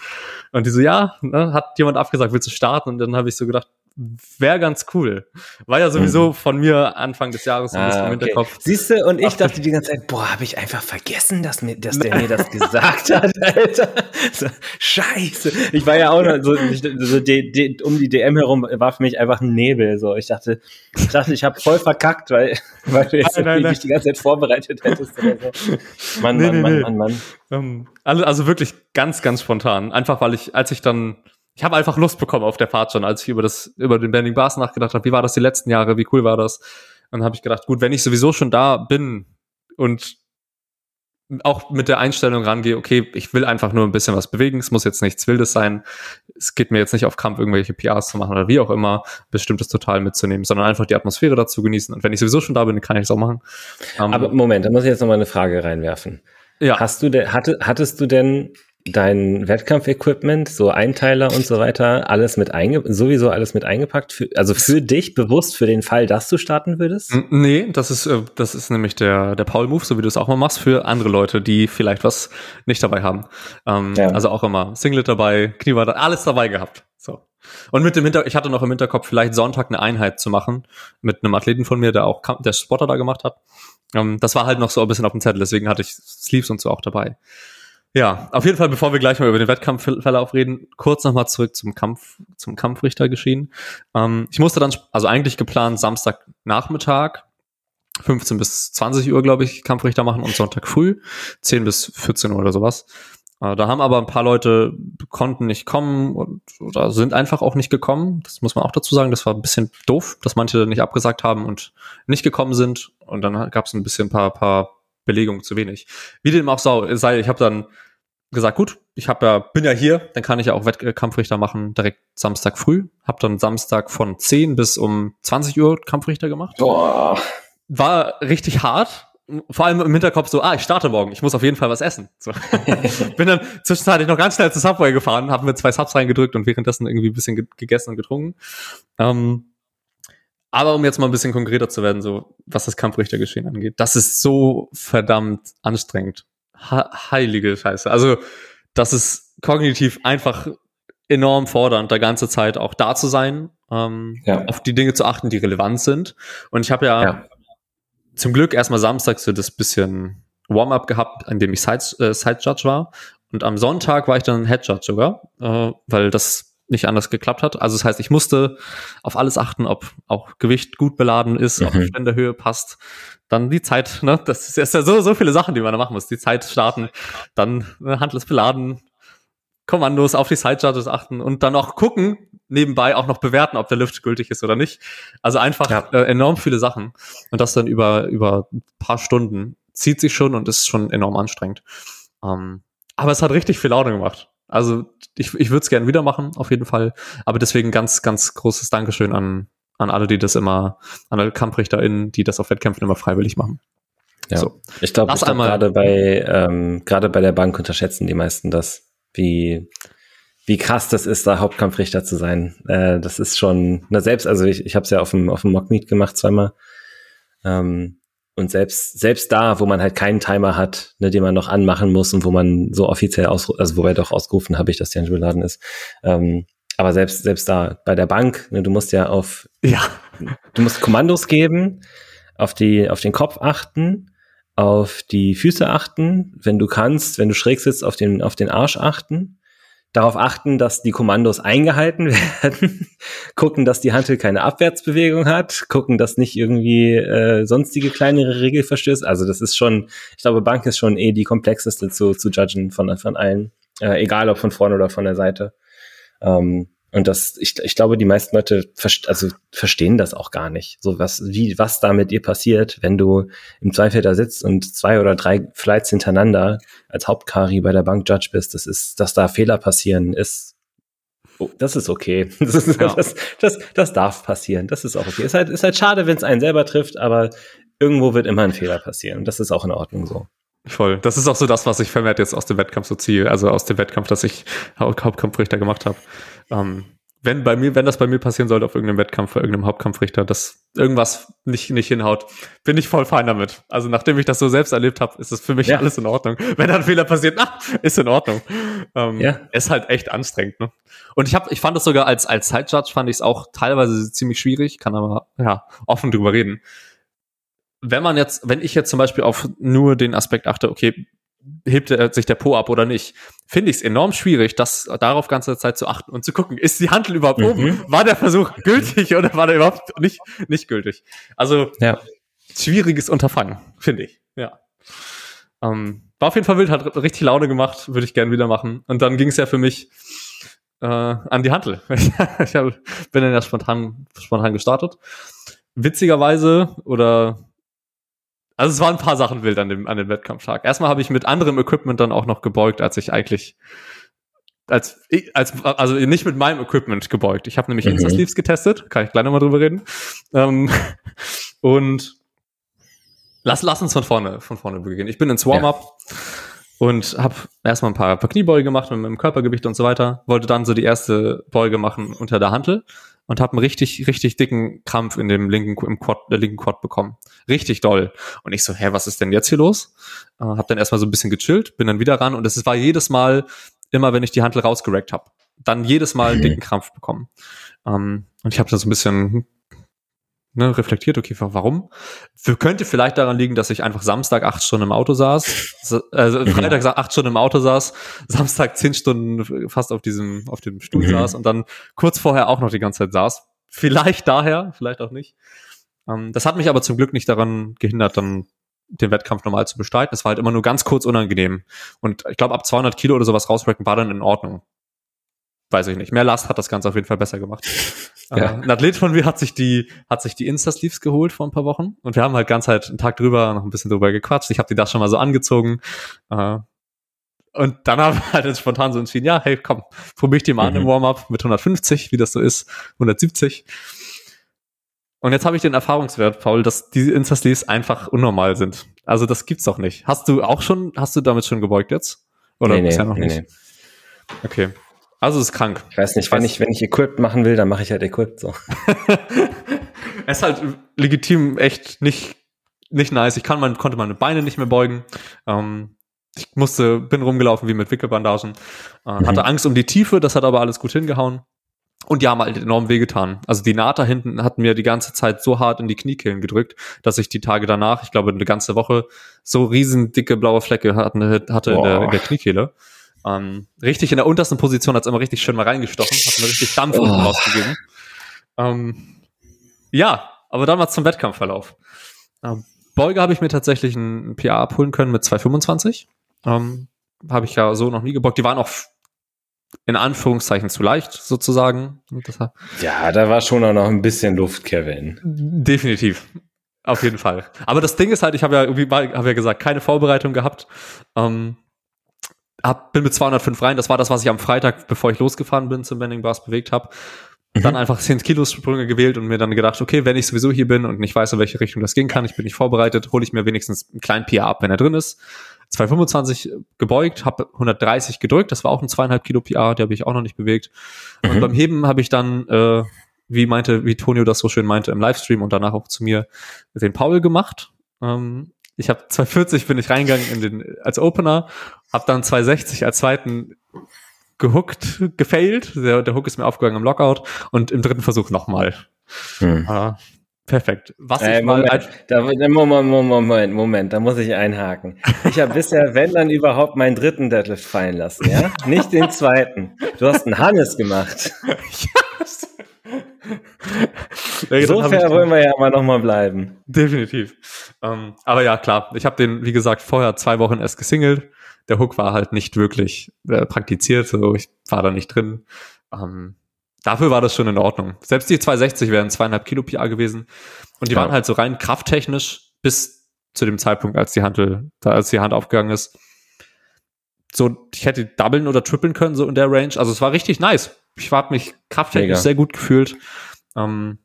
Und die so, ja, ne, hat jemand abgesagt, willst du starten? Und dann habe ich so gedacht, wäre ganz cool. War ja sowieso mhm. von mir Anfang des Jahres ein bisschen ah, im Hinterkopf. Siehst du, und ich dachte die ganze Zeit, boah, habe ich einfach vergessen, dass, mir, dass der mir das gesagt hat, Alter. So, scheiße. Ich war ja auch noch so, so die, die, um die DM herum war für mich einfach ein Nebel. So, ich dachte, ich dachte, ich habe voll verkackt, weil, weil du jetzt nein, nein, mich die ganze Zeit vorbereitet hättest oder so. Mann, nee, Mann, nee, Mann, nee. Mann, Mann, Mann. Um, also wirklich ganz, ganz spontan. Einfach weil ich, als ich dann ich habe einfach Lust bekommen auf der Fahrt schon, als ich über das über den Bending Bars nachgedacht habe. Wie war das die letzten Jahre? Wie cool war das? Und dann habe ich gedacht, gut, wenn ich sowieso schon da bin und auch mit der Einstellung rangehe, okay, ich will einfach nur ein bisschen was bewegen, es muss jetzt nichts Wildes sein, es geht mir jetzt nicht auf Kampf, irgendwelche PRs zu machen oder wie auch immer, bestimmtes total mitzunehmen, sondern einfach die Atmosphäre dazu genießen. Und wenn ich sowieso schon da bin, kann ich es auch machen. Um, Aber Moment, da muss ich jetzt nochmal eine Frage reinwerfen. Ja. Hast du denn, hatte, hattest du denn dein Wettkampfequipment, so Einteiler und so weiter, alles mit einge sowieso alles mit eingepackt, für, also für dich bewusst für den Fall, dass du starten würdest? Nee, das ist äh, das ist nämlich der der Paul Move, so wie du es auch mal machst für andere Leute, die vielleicht was nicht dabei haben. Ähm, ja. Also auch immer Singlet dabei, Kniebad, alles dabei gehabt. So. Und mit dem Hinter ich hatte noch im Hinterkopf vielleicht Sonntag eine Einheit zu machen mit einem Athleten von mir, der auch der Spotter da gemacht hat. Ähm, das war halt noch so ein bisschen auf dem Zettel, deswegen hatte ich Sleeves und so auch dabei. Ja, auf jeden Fall, bevor wir gleich mal über den Wettkampfverlauf reden, kurz nochmal zurück zum Kampf, zum Kampfrichter geschehen. Ähm, ich musste dann, also eigentlich geplant Samstagnachmittag, 15 bis 20 Uhr, glaube ich, Kampfrichter machen und Sonntag früh, 10 bis 14 Uhr oder sowas. Äh, da haben aber ein paar Leute konnten nicht kommen und, oder sind einfach auch nicht gekommen. Das muss man auch dazu sagen. Das war ein bisschen doof, dass manche nicht abgesagt haben und nicht gekommen sind. Und dann gab es ein bisschen paar, paar Belegung zu wenig. Wie dem auch sei, ich habe dann gesagt, gut, ich hab ja, bin ja hier, dann kann ich ja auch Wettkampfrichter machen, direkt Samstag früh. Hab dann Samstag von 10 bis um 20 Uhr Kampfrichter gemacht. Boah. War richtig hart. Vor allem im Hinterkopf so, ah, ich starte morgen, ich muss auf jeden Fall was essen. So. bin dann zwischenzeitlich noch ganz schnell zu Subway gefahren, habe mir zwei Subs reingedrückt und währenddessen irgendwie ein bisschen gegessen und getrunken. Ähm, aber um jetzt mal ein bisschen konkreter zu werden, so was das Kampfrichtergeschehen angeht, das ist so verdammt anstrengend. Ha heilige Scheiße. Also, das ist kognitiv einfach enorm fordernd, da ganze Zeit auch da zu sein, ähm, ja. auf die Dinge zu achten, die relevant sind. Und ich habe ja, ja, zum Glück erstmal Samstag so das bisschen Warm-up gehabt, an dem ich Side, äh, Side Judge war. Und am Sonntag war ich dann Head Judge sogar, äh, weil das nicht anders geklappt hat. Also das heißt, ich musste auf alles achten, ob auch Gewicht gut beladen ist, mhm. ob Ständerhöhe passt. Dann die Zeit, ne? Das ist ja so, so viele Sachen, die man da machen muss. Die Zeit starten, dann ne, Handles beladen, Kommandos auf die Side Charges achten und dann auch gucken, nebenbei auch noch bewerten, ob der Lift gültig ist oder nicht. Also einfach ja. äh, enorm viele Sachen. Und das dann über, über ein paar Stunden zieht sich schon und ist schon enorm anstrengend. Ähm, aber es hat richtig viel Laune gemacht. Also ich, ich würde es gerne wieder machen, auf jeden Fall. Aber deswegen ganz, ganz großes Dankeschön an, an alle, die das immer, an alle KampfrichterInnen, die das auf Wettkämpfen immer freiwillig machen. Ja, so. ich glaube, glaub, gerade bei, ähm, gerade bei der Bank unterschätzen die meisten das, wie, wie krass das ist, da Hauptkampfrichter zu sein. Äh, das ist schon, na selbst, also ich, ich habe es ja auf dem, auf dem Mockmeet gemacht zweimal. Ähm, und selbst, selbst da, wo man halt keinen Timer hat, ne, den man noch anmachen muss und wo man so offiziell aus, also wo wir doch ausgerufen habe ich, dass der beladen ist. Ähm, aber selbst, selbst da bei der Bank, ne, du musst ja auf, ja, du musst Kommandos geben, auf die, auf den Kopf achten, auf die Füße achten, wenn du kannst, wenn du schräg sitzt, auf den, auf den Arsch achten darauf achten, dass die Kommandos eingehalten werden, gucken, dass die Hantel keine Abwärtsbewegung hat, gucken, dass nicht irgendwie äh, sonstige kleinere Regel verstößt. Also das ist schon, ich glaube, Bank ist schon eh die komplexeste zu, zu judgen von, von allen, äh, egal ob von vorne oder von der Seite. Ähm, und das, ich, ich glaube, die meisten Leute also verstehen das auch gar nicht. So was, wie, was da mit dir passiert, wenn du im Zweifel da sitzt und zwei oder drei Flights hintereinander als Hauptkari bei der Bank Judge bist. Das ist, dass da Fehler passieren, ist, oh, das ist okay. Das, ist, ja. das, das, das darf passieren. Das ist auch okay. Ist halt, ist halt schade, wenn es einen selber trifft, aber irgendwo wird immer ein Fehler passieren. Und das ist auch in Ordnung so. Voll. Das ist auch so das, was ich vermehrt jetzt aus dem Wettkampf so ziehe. Also aus dem Wettkampf, dass ich Hauptkampfrichter gemacht habe. Ähm, wenn bei mir, wenn das bei mir passieren sollte auf irgendeinem Wettkampf, bei irgendeinem Hauptkampfrichter, dass irgendwas nicht, nicht hinhaut, bin ich voll fein damit. Also nachdem ich das so selbst erlebt habe, ist es für mich ja. alles in Ordnung. Wenn da ein Fehler passiert, na, ist in Ordnung. Ähm, ja. Ist halt echt anstrengend. Ne? Und ich habe, ich fand es sogar als als Zeitjudge fand ich es auch teilweise ziemlich schwierig, kann aber ja offen drüber reden. Wenn man jetzt, wenn ich jetzt zum Beispiel auf nur den Aspekt achte, okay, hebt er sich der Po ab oder nicht, finde ich es enorm schwierig, das darauf ganze Zeit zu achten und zu gucken, ist die Handel überhaupt mhm. oben? War der Versuch gültig oder war der überhaupt nicht, nicht gültig? Also ja. schwieriges Unterfangen, finde ich. Ja. Ähm, war auf jeden Fall wild, hat richtig Laune gemacht, würde ich gerne wieder machen. Und dann ging es ja für mich äh, an die Handel. ich hab, bin dann ja spontan, spontan gestartet. Witzigerweise oder also es waren ein paar Sachen wild an dem, an dem Wettkampftag. Erstmal habe ich mit anderem Equipment dann auch noch gebeugt, als ich eigentlich als, als also nicht mit meinem Equipment gebeugt. Ich habe nämlich mhm. Insta-Sleeves getestet, kann ich gleich nochmal drüber reden. Ähm, und lass, lass uns von vorne, von vorne beginnen. Ich bin ins Warm-up ja. und habe erstmal ein paar, paar Kniebeuge gemacht mit meinem Körpergewicht und so weiter. Wollte dann so die erste Beuge machen unter der Hantel und habe einen richtig, richtig dicken Krampf in dem linken, im Quad, der linken Quad bekommen. Richtig doll. Und ich so, hä, was ist denn jetzt hier los? Äh, hab dann erstmal so ein bisschen gechillt, bin dann wieder ran und es war jedes Mal, immer wenn ich die Handel rausgerackt habe, dann jedes Mal einen dicken Krampf bekommen. Ähm, und ich habe dann so ein bisschen ne, reflektiert, okay, warum? Könnte vielleicht daran liegen, dass ich einfach Samstag acht Stunden im Auto saß, also mhm. Freitag acht Stunden im Auto saß, Samstag zehn Stunden fast auf diesem, auf dem Stuhl mhm. saß und dann kurz vorher auch noch die ganze Zeit saß. Vielleicht daher, vielleicht auch nicht. Ähm, das hat mich aber zum Glück nicht daran gehindert, dann den Wettkampf normal zu bestreiten. Es war halt immer nur ganz kurz unangenehm. Und ich glaube, ab 200 Kilo oder sowas rausbrechen war dann in Ordnung weiß ich nicht. Mehr Last hat das Ganze auf jeden Fall besser gemacht. Ja. Äh, ein Athlet von mir hat sich die, hat sich die Insta-Sleeves geholt vor ein paar Wochen und wir haben halt ganz halt einen Tag drüber noch ein bisschen drüber gequatscht. Ich habe die da schon mal so angezogen. Äh, und dann haben wir halt spontan so entschieden, ja, hey, komm, probier ich die mal mhm. an im mhm. Warm-up mit 150, wie das so ist, 170. Und jetzt habe ich den Erfahrungswert, Paul, dass diese Insta-Sleeves einfach unnormal sind. Also das gibt's doch nicht. Hast du auch schon, hast du damit schon gebeugt jetzt? Oder nee, bisher nee, noch nee, nicht? Nee. Okay. Also ist krank. Ich weiß nicht, wenn ich, wenn ich Equipped machen will, dann mache ich halt Equipped so. es ist halt legitim echt nicht, nicht nice. Ich kann mein, konnte meine Beine nicht mehr beugen. Ähm, ich musste, bin rumgelaufen wie mit Wickelbandagen. Äh, mhm. Hatte Angst um die Tiefe, das hat aber alles gut hingehauen. Und die haben halt enorm wehgetan. Also die Naht da hinten hat mir die ganze Zeit so hart in die Kniekehlen gedrückt, dass ich die Tage danach, ich glaube eine ganze Woche, so riesen dicke blaue Flecke hatte, hatte in der, in der Kniekehle. Ähm, richtig in der untersten Position hat es immer richtig schön mal reingestochen, hat mir richtig Dampf oh. rausgegeben. Ähm, ja, aber dann mal zum Wettkampfverlauf. Ähm, Beuge habe ich mir tatsächlich ein PA abholen können mit 225. Ähm, habe ich ja so noch nie gebeugt. Die waren auch in Anführungszeichen zu leicht, sozusagen. ja, da war schon auch noch ein bisschen Luft, Kevin. Definitiv. Auf jeden Fall. Aber das Ding ist halt, ich habe ja irgendwie, habe ja gesagt, keine Vorbereitung gehabt. Ähm, hab, bin mit 205 rein. Das war das, was ich am Freitag, bevor ich losgefahren bin, zum Bending Bars bewegt habe. Mhm. Dann einfach 10 Kilo Sprünge gewählt und mir dann gedacht, okay, wenn ich sowieso hier bin und nicht weiß, in welche Richtung das gehen kann, ich bin nicht vorbereitet, hole ich mir wenigstens einen kleinen PR ab, wenn er drin ist. 225 gebeugt, habe 130 gedrückt, das war auch ein zweieinhalb Kilo PR, die habe ich auch noch nicht bewegt. Mhm. Und beim Heben habe ich dann, äh, wie meinte, wie Tonio das so schön meinte im Livestream und danach auch zu mir, den Paul gemacht. Ähm, ich habe 240 bin ich reingegangen in den als Opener, habe dann 260 als zweiten gehuckt, gefailt. Der, der Hook ist mir aufgegangen im Lockout und im dritten Versuch nochmal. Hm. Uh, perfekt. Was äh, ich Moment, mal da, Moment, Moment, Moment, da muss ich einhaken. Ich habe bisher, wenn dann überhaupt, meinen dritten Deadlift fallen lassen, ja? Nicht den zweiten. Du hast einen Hannes gemacht. ja, so fair wollen wir ja mal nochmal bleiben. Definitiv. Ähm, aber ja, klar, ich habe den, wie gesagt, vorher zwei Wochen erst gesingelt. Der Hook war halt nicht wirklich äh, praktiziert, so ich war da nicht drin. Ähm, dafür war das schon in Ordnung. Selbst die 260 wären zweieinhalb Kilo PR gewesen. Und die ja. waren halt so rein krafttechnisch bis zu dem Zeitpunkt, als die Hand, da, als die Hand aufgegangen ist. So, ich hätte doublen oder trippeln können, so in der Range. Also es war richtig nice ich habe mich krafttechnisch sehr gut gefühlt. Ähm,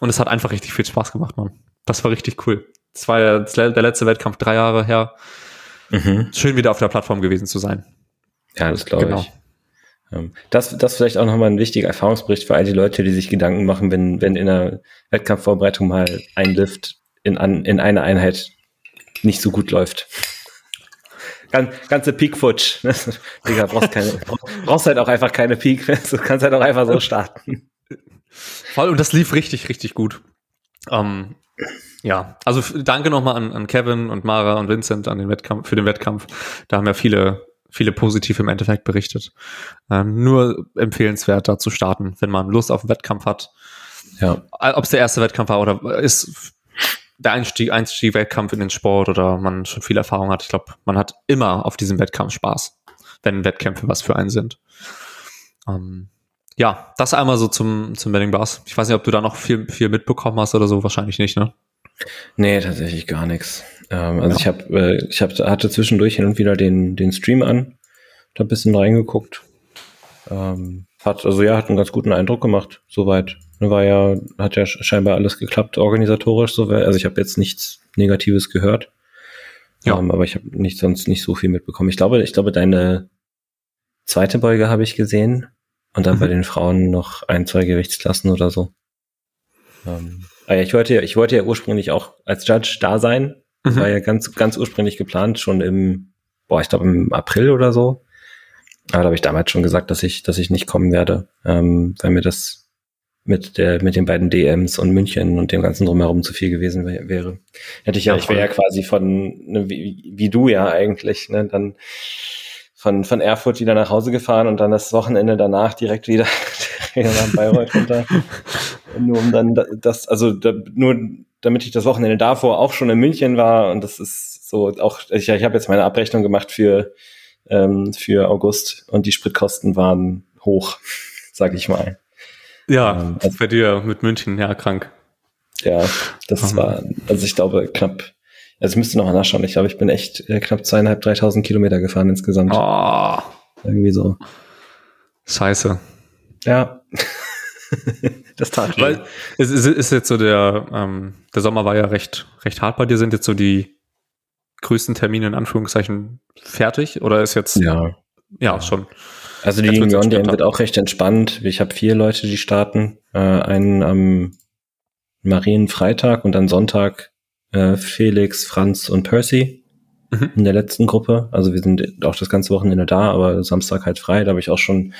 und es hat einfach richtig viel Spaß gemacht, Mann. Das war richtig cool. Das war ja der letzte Wettkampf drei Jahre her. Mhm. Schön wieder auf der Plattform gewesen zu sein. Ja, das glaube genau. ich. Ähm, das, das vielleicht auch nochmal ein wichtiger Erfahrungsbericht für all die Leute, die sich Gedanken machen, wenn, wenn in der Wettkampfvorbereitung mal ein Lift in, an, in einer Einheit nicht so gut läuft. Ganz, ganze Peak futsch. Digga, brauchst, keine, brauchst halt auch einfach keine Peak. Du kannst halt auch einfach so starten. Voll, und das lief richtig, richtig gut. Ähm, ja, also danke nochmal an, an Kevin und Mara und Vincent an den Wettkampf, für den Wettkampf. Da haben ja viele, viele positiv im Endeffekt berichtet. Ähm, nur empfehlenswert, da zu starten, wenn man Lust auf einen Wettkampf hat. Ja. Ob es der erste Wettkampf war oder ist der Einstieg, Einstieg Wettkampf in den Sport oder man schon viel Erfahrung hat. Ich glaube, man hat immer auf diesem Wettkampf Spaß, wenn Wettkämpfe was für einen sind. Ähm, ja, das einmal so zum, zum Wedding Bars. Ich weiß nicht, ob du da noch viel, viel mitbekommen hast oder so. Wahrscheinlich nicht, ne? Nee, tatsächlich gar nichts. Ähm, also ja. ich habe, äh, ich hab, hatte zwischendurch hin und wieder den, den Stream an, da ein bisschen reingeguckt. Ähm, hat, also ja, hat einen ganz guten Eindruck gemacht, soweit. War ja, hat ja scheinbar alles geklappt, organisatorisch, so also ich habe jetzt nichts Negatives gehört. Ja. Um, ähm, aber ich habe nicht sonst nicht so viel mitbekommen. Ich glaube, ich glaube, deine zweite Beuge habe ich gesehen. Und dann mhm. bei den Frauen noch ein, zwei Gewichtsklassen oder so. Ähm, ah ja, ich wollte ja, ich wollte ja ursprünglich auch als Judge da sein. Mhm. War ja ganz, ganz ursprünglich geplant, schon im, boah, ich glaube im April oder so. Aber da habe ich damals schon gesagt, dass ich, dass ich nicht kommen werde, ähm, weil mir das mit der, mit den beiden DMs und München und dem ganzen drumherum zu viel gewesen wäre. Hätte ich ja, ich wäre ja quasi von, ne, wie, wie du ja eigentlich, ne, dann von, von Erfurt wieder nach Hause gefahren und dann das Wochenende danach direkt wieder, nach Bayreuth runter. nur um dann das, also da, nur damit ich das Wochenende davor auch schon in München war und das ist so auch, ich, ich habe jetzt meine Abrechnung gemacht für, ähm, für August und die Spritkosten waren hoch, sag ich mal. Ja, ähm, also, bei dir mit München, ja, krank. Ja, das mhm. war, also ich glaube, knapp also ich müsste noch mal nachschauen. Ich glaube, ich bin echt äh, knapp zweieinhalb, dreitausend Kilometer gefahren insgesamt. Oh. Irgendwie so. Scheiße. Ja. das tat weh. Weil es ist, ist jetzt so der, ähm, der Sommer war ja recht, recht hart bei dir. Sind jetzt so die größten Termine in Anführungszeichen fertig oder ist jetzt? Ja. Ja, schon. Also die Union DM wird auch recht entspannt. Ich habe vier Leute, die starten. Äh, einen am Marienfreitag und dann Sonntag äh, Felix, Franz und Percy mhm. in der letzten Gruppe. Also wir sind auch das ganze Wochenende da, aber Samstag halt frei. Da habe ich auch schon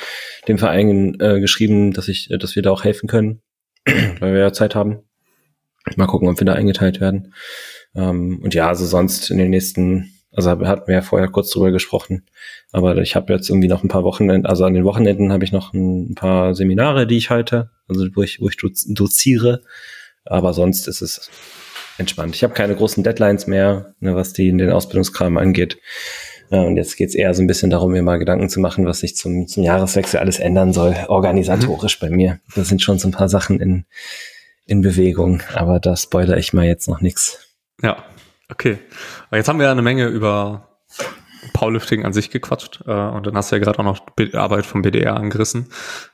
dem Verein äh, geschrieben, dass ich, dass wir da auch helfen können, weil wir ja Zeit haben. Mal gucken, ob wir da eingeteilt werden. Ähm, und ja, also sonst in den nächsten, also hatten wir ja vorher kurz drüber gesprochen, aber ich habe jetzt irgendwie noch ein paar Wochenenden, also an den Wochenenden habe ich noch ein paar Seminare, die ich halte, also wo ich, wo ich doziere. Aber sonst ist es entspannt. Ich habe keine großen Deadlines mehr, ne, was die in den Ausbildungskram angeht. Ja, und jetzt geht's eher so ein bisschen darum, mir mal Gedanken zu machen, was sich zum, zum Jahreswechsel alles ändern soll, organisatorisch mhm. bei mir. Da sind schon so ein paar Sachen in, in Bewegung, aber da spoiler ich mal jetzt noch nichts. Ja, okay. Jetzt haben wir ja eine Menge über Powerlifting an sich gequatscht äh, und dann hast du ja gerade auch noch Arbeit vom BDR angerissen.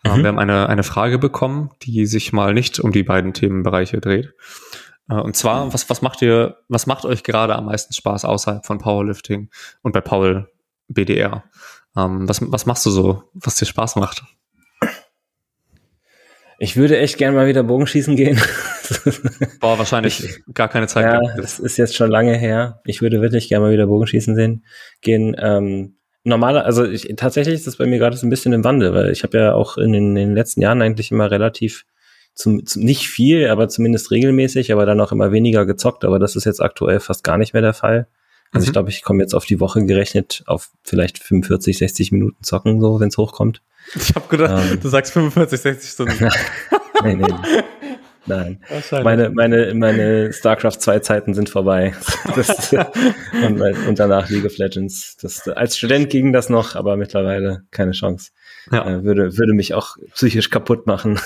Äh, mhm. wir haben eine, eine Frage bekommen, die sich mal nicht um die beiden Themenbereiche dreht. Äh, und zwar, was, was macht ihr, was macht euch gerade am meisten Spaß außerhalb von Powerlifting und bei Paul BDR? Ähm, was, was machst du so, was dir Spaß macht? Ich würde echt gerne mal wieder Bogenschießen gehen. Boah, wahrscheinlich ich, gar keine Zeit. Ja, das ist jetzt schon lange her. Ich würde wirklich gerne mal wieder Bogenschießen sehen, gehen. Ähm, normaler, also ich, tatsächlich ist das bei mir gerade so ein bisschen im Wandel, weil ich habe ja auch in den, in den letzten Jahren eigentlich immer relativ zum, zum, nicht viel, aber zumindest regelmäßig, aber dann auch immer weniger gezockt. Aber das ist jetzt aktuell fast gar nicht mehr der Fall. Also mhm. ich glaube, ich komme jetzt auf die Woche gerechnet auf vielleicht 45, 60 Minuten zocken, so wenn es hochkommt. Ich habe gedacht, ähm, du sagst 45, 60 Stunden. nee, nee. Nein. Meine, meine, meine StarCraft 2 Zeiten sind vorbei. Das, und, und, danach League of Legends. Das, als Student ging das noch, aber mittlerweile keine Chance. Ja. Äh, würde, würde mich auch psychisch kaputt machen.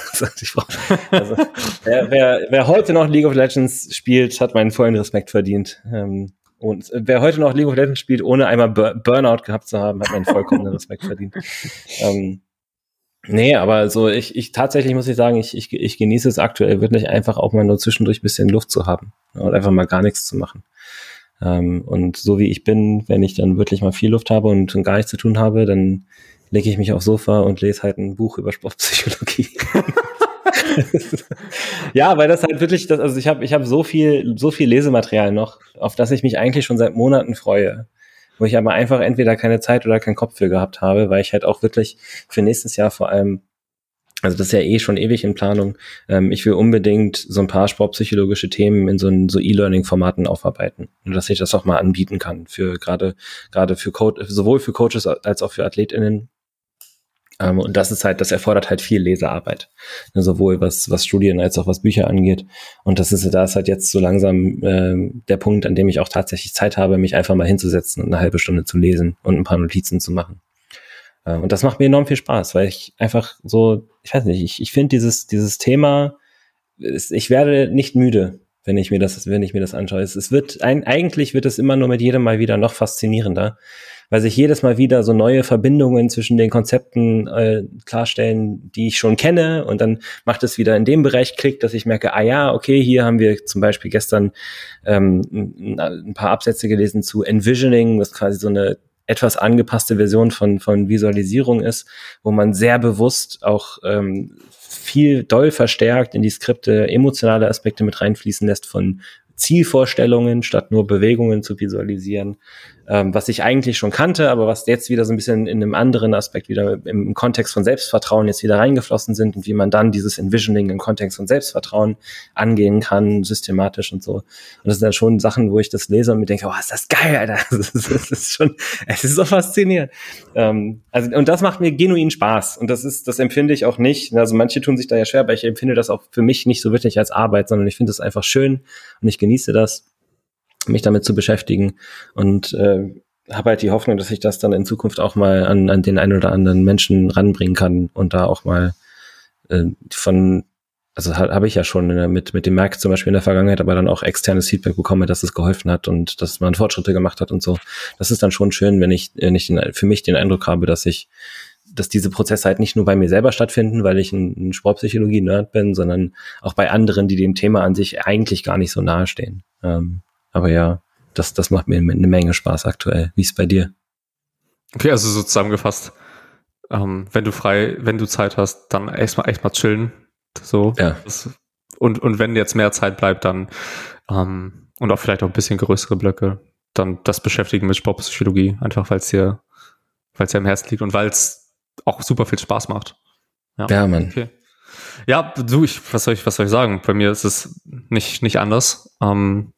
also, wer, wer, wer heute noch League of Legends spielt, hat meinen vollen Respekt verdient. Ähm, und wer heute noch League of Legends spielt, ohne einmal Burnout gehabt zu haben, hat meinen vollkommenen Respekt verdient. Ähm, Nee, aber so ich, ich tatsächlich muss ich sagen, ich, ich, ich genieße es aktuell wirklich einfach auch mal nur zwischendurch bisschen Luft zu haben und einfach mal gar nichts zu machen. Ähm, und so wie ich bin, wenn ich dann wirklich mal viel Luft habe und, und gar nichts zu tun habe, dann lege ich mich aufs Sofa und lese halt ein Buch über Sportpsychologie. ja, weil das halt wirklich, das, also ich habe ich hab so viel, so viel Lesematerial noch, auf das ich mich eigentlich schon seit Monaten freue. Wo ich aber einfach entweder keine Zeit oder keinen Kopf für gehabt habe, weil ich halt auch wirklich für nächstes Jahr vor allem also das ist ja eh schon ewig in Planung. Ähm, ich will unbedingt so ein paar sportpsychologische Themen in so, so E-Learning-Formaten aufarbeiten. Und dass ich das auch mal anbieten kann für gerade, gerade für Coach, sowohl für Coaches als auch für AthletInnen, und das ist halt, das erfordert halt viel Lesearbeit. Ne, sowohl was, was Studien als auch was Bücher angeht. Und das ist, da ist halt jetzt so langsam äh, der Punkt, an dem ich auch tatsächlich Zeit habe, mich einfach mal hinzusetzen und eine halbe Stunde zu lesen und ein paar Notizen zu machen. Äh, und das macht mir enorm viel Spaß, weil ich einfach so, ich weiß nicht, ich, ich finde dieses, dieses Thema, ich werde nicht müde, wenn ich mir das, wenn ich mir das anschaue. Es, es wird, ein, eigentlich wird es immer nur mit jedem Mal wieder noch faszinierender weil sich jedes Mal wieder so neue Verbindungen zwischen den Konzepten äh, klarstellen, die ich schon kenne. Und dann macht es wieder in dem Bereich Klick, dass ich merke, ah ja, okay, hier haben wir zum Beispiel gestern ähm, ein paar Absätze gelesen zu Envisioning, was quasi so eine etwas angepasste Version von, von Visualisierung ist, wo man sehr bewusst auch ähm, viel doll verstärkt in die Skripte emotionale Aspekte mit reinfließen lässt von Zielvorstellungen statt nur Bewegungen zu visualisieren ähm, was ich eigentlich schon kannte, aber was jetzt wieder so ein bisschen in einem anderen Aspekt wieder im, Kontext von Selbstvertrauen jetzt wieder reingeflossen sind und wie man dann dieses Envisioning im Kontext von Selbstvertrauen angehen kann, systematisch und so. Und das sind dann schon Sachen, wo ich das lese und mir denke, oh, ist das geil, Alter. Das ist, das ist schon, es ist so faszinierend. Ähm, also, und das macht mir genuin Spaß. Und das ist, das empfinde ich auch nicht. Also manche tun sich da ja schwer, aber ich empfinde das auch für mich nicht so wirklich als Arbeit, sondern ich finde es einfach schön und ich genieße das mich damit zu beschäftigen und äh, habe halt die Hoffnung, dass ich das dann in Zukunft auch mal an, an den einen oder anderen Menschen ranbringen kann und da auch mal äh, von, also habe ich ja schon der, mit, mit dem Merk zum Beispiel in der Vergangenheit, aber dann auch externes Feedback bekommen, dass es geholfen hat und dass man Fortschritte gemacht hat und so. Das ist dann schon schön, wenn ich, wenn ich den, für mich den Eindruck habe, dass ich, dass diese Prozesse halt nicht nur bei mir selber stattfinden, weil ich ein, ein Sportpsychologie-Nerd bin, sondern auch bei anderen, die dem Thema an sich eigentlich gar nicht so nahe stehen. Ähm, aber ja, das, das macht mir eine Menge Spaß aktuell. Wie ist bei dir? Okay, also so zusammengefasst, ähm, wenn du frei, wenn du Zeit hast, dann erstmal echt mal chillen. So. Ja. Und, und wenn jetzt mehr Zeit bleibt, dann ähm, und auch vielleicht auch ein bisschen größere Blöcke, dann das beschäftigen mit Sportpsychologie, einfach weil es dir, weil es dir am Herzen liegt und weil es auch super viel Spaß macht. Ja, ja Mann. Okay. Ja, du, ich, was soll ich, was soll ich sagen? Bei mir ist es nicht, nicht anders. Ähm,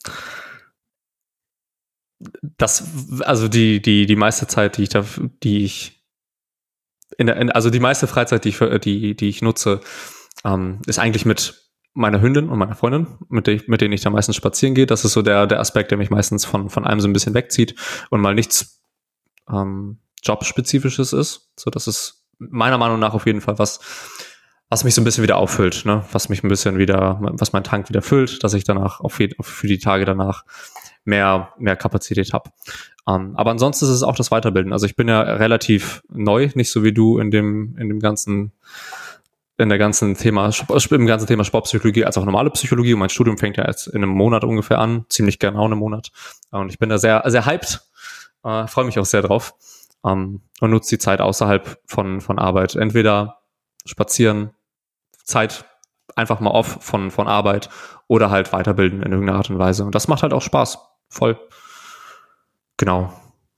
das, also die, die, die meiste Zeit, die ich da, die ich, in der, in, also die meiste Freizeit, die ich, die, die ich nutze, ähm, ist eigentlich mit meiner Hündin und meiner Freundin, mit, der, mit denen ich da meistens spazieren gehe. Das ist so der, der Aspekt, der mich meistens von, von einem so ein bisschen wegzieht und mal nichts ähm, Jobspezifisches ist. So, das ist meiner Meinung nach auf jeden Fall was, was mich so ein bisschen wieder auffüllt, ne? was mich ein bisschen wieder, was mein Tank wieder füllt, dass ich danach auf, für die Tage danach mehr, mehr Kapazität habe. Um, ähm, aber ansonsten ist es auch das Weiterbilden. Also ich bin ja relativ neu, nicht so wie du in dem, in dem ganzen, in der ganzen Thema, im ganzen Thema Sportpsychologie als auch normale Psychologie. Und mein Studium fängt ja jetzt in einem Monat ungefähr an, ziemlich genau in einem Monat. Und ich bin da sehr, sehr hyped, äh, freue mich auch sehr drauf. Um, ähm, und nutze die Zeit außerhalb von, von Arbeit. Entweder spazieren, Zeit einfach mal off von, von Arbeit oder halt weiterbilden in irgendeiner Art und Weise. Und das macht halt auch Spaß voll. Genau.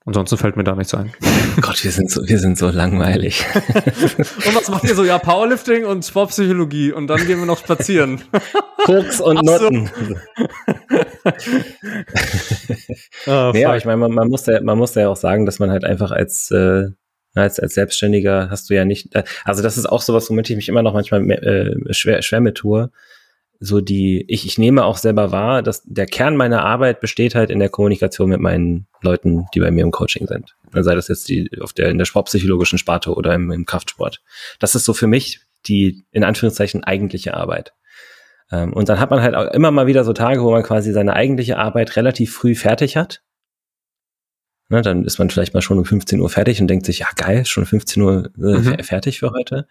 Ansonsten fällt mir da nichts ein. Gott, wir sind so, wir sind so langweilig. und was macht ihr so? Ja, Powerlifting und Sportpsychologie und dann gehen wir noch spazieren. Koks und Noten. oh, ja, ich meine, man, man, muss ja, man muss ja auch sagen, dass man halt einfach als, äh, als, als Selbstständiger hast du ja nicht, äh, also das ist auch sowas, womit ich mich immer noch manchmal äh, schwer, schwer mit tue so die, ich, ich nehme auch selber wahr, dass der Kern meiner Arbeit besteht halt in der Kommunikation mit meinen Leuten, die bei mir im Coaching sind. Sei das jetzt die auf der in der sportpsychologischen Sparte oder im, im Kraftsport. Das ist so für mich die in Anführungszeichen eigentliche Arbeit. Ähm, und dann hat man halt auch immer mal wieder so Tage, wo man quasi seine eigentliche Arbeit relativ früh fertig hat. Ne, dann ist man vielleicht mal schon um 15 Uhr fertig und denkt sich, ja geil, schon 15 Uhr äh, mhm. fertig für heute.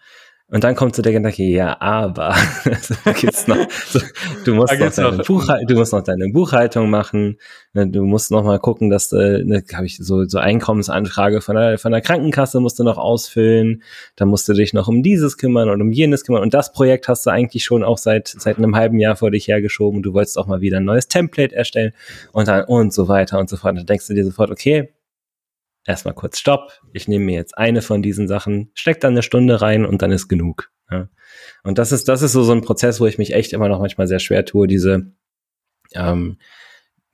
Und dann kommt so der Gedanke, ja, aber gibt's noch, so, du, musst noch deine noch. Buchhaltung, du musst noch deine Buchhaltung machen, ne, du musst noch mal gucken, dass äh, ne, habe ich so so Einkommensanfrage von der von der Krankenkasse musst du noch ausfüllen, dann musst du dich noch um dieses kümmern und um jenes kümmern und das Projekt hast du eigentlich schon auch seit seit einem halben Jahr vor dich hergeschoben, du wolltest auch mal wieder ein neues Template erstellen und dann und so weiter und so fort. Und dann denkst du dir sofort, okay, erstmal kurz Stopp, ich nehme mir jetzt eine von diesen Sachen, steck dann eine Stunde rein und dann ist genug. Ja. Und das ist, das ist so, so ein Prozess, wo ich mich echt immer noch manchmal sehr schwer tue, diese ähm,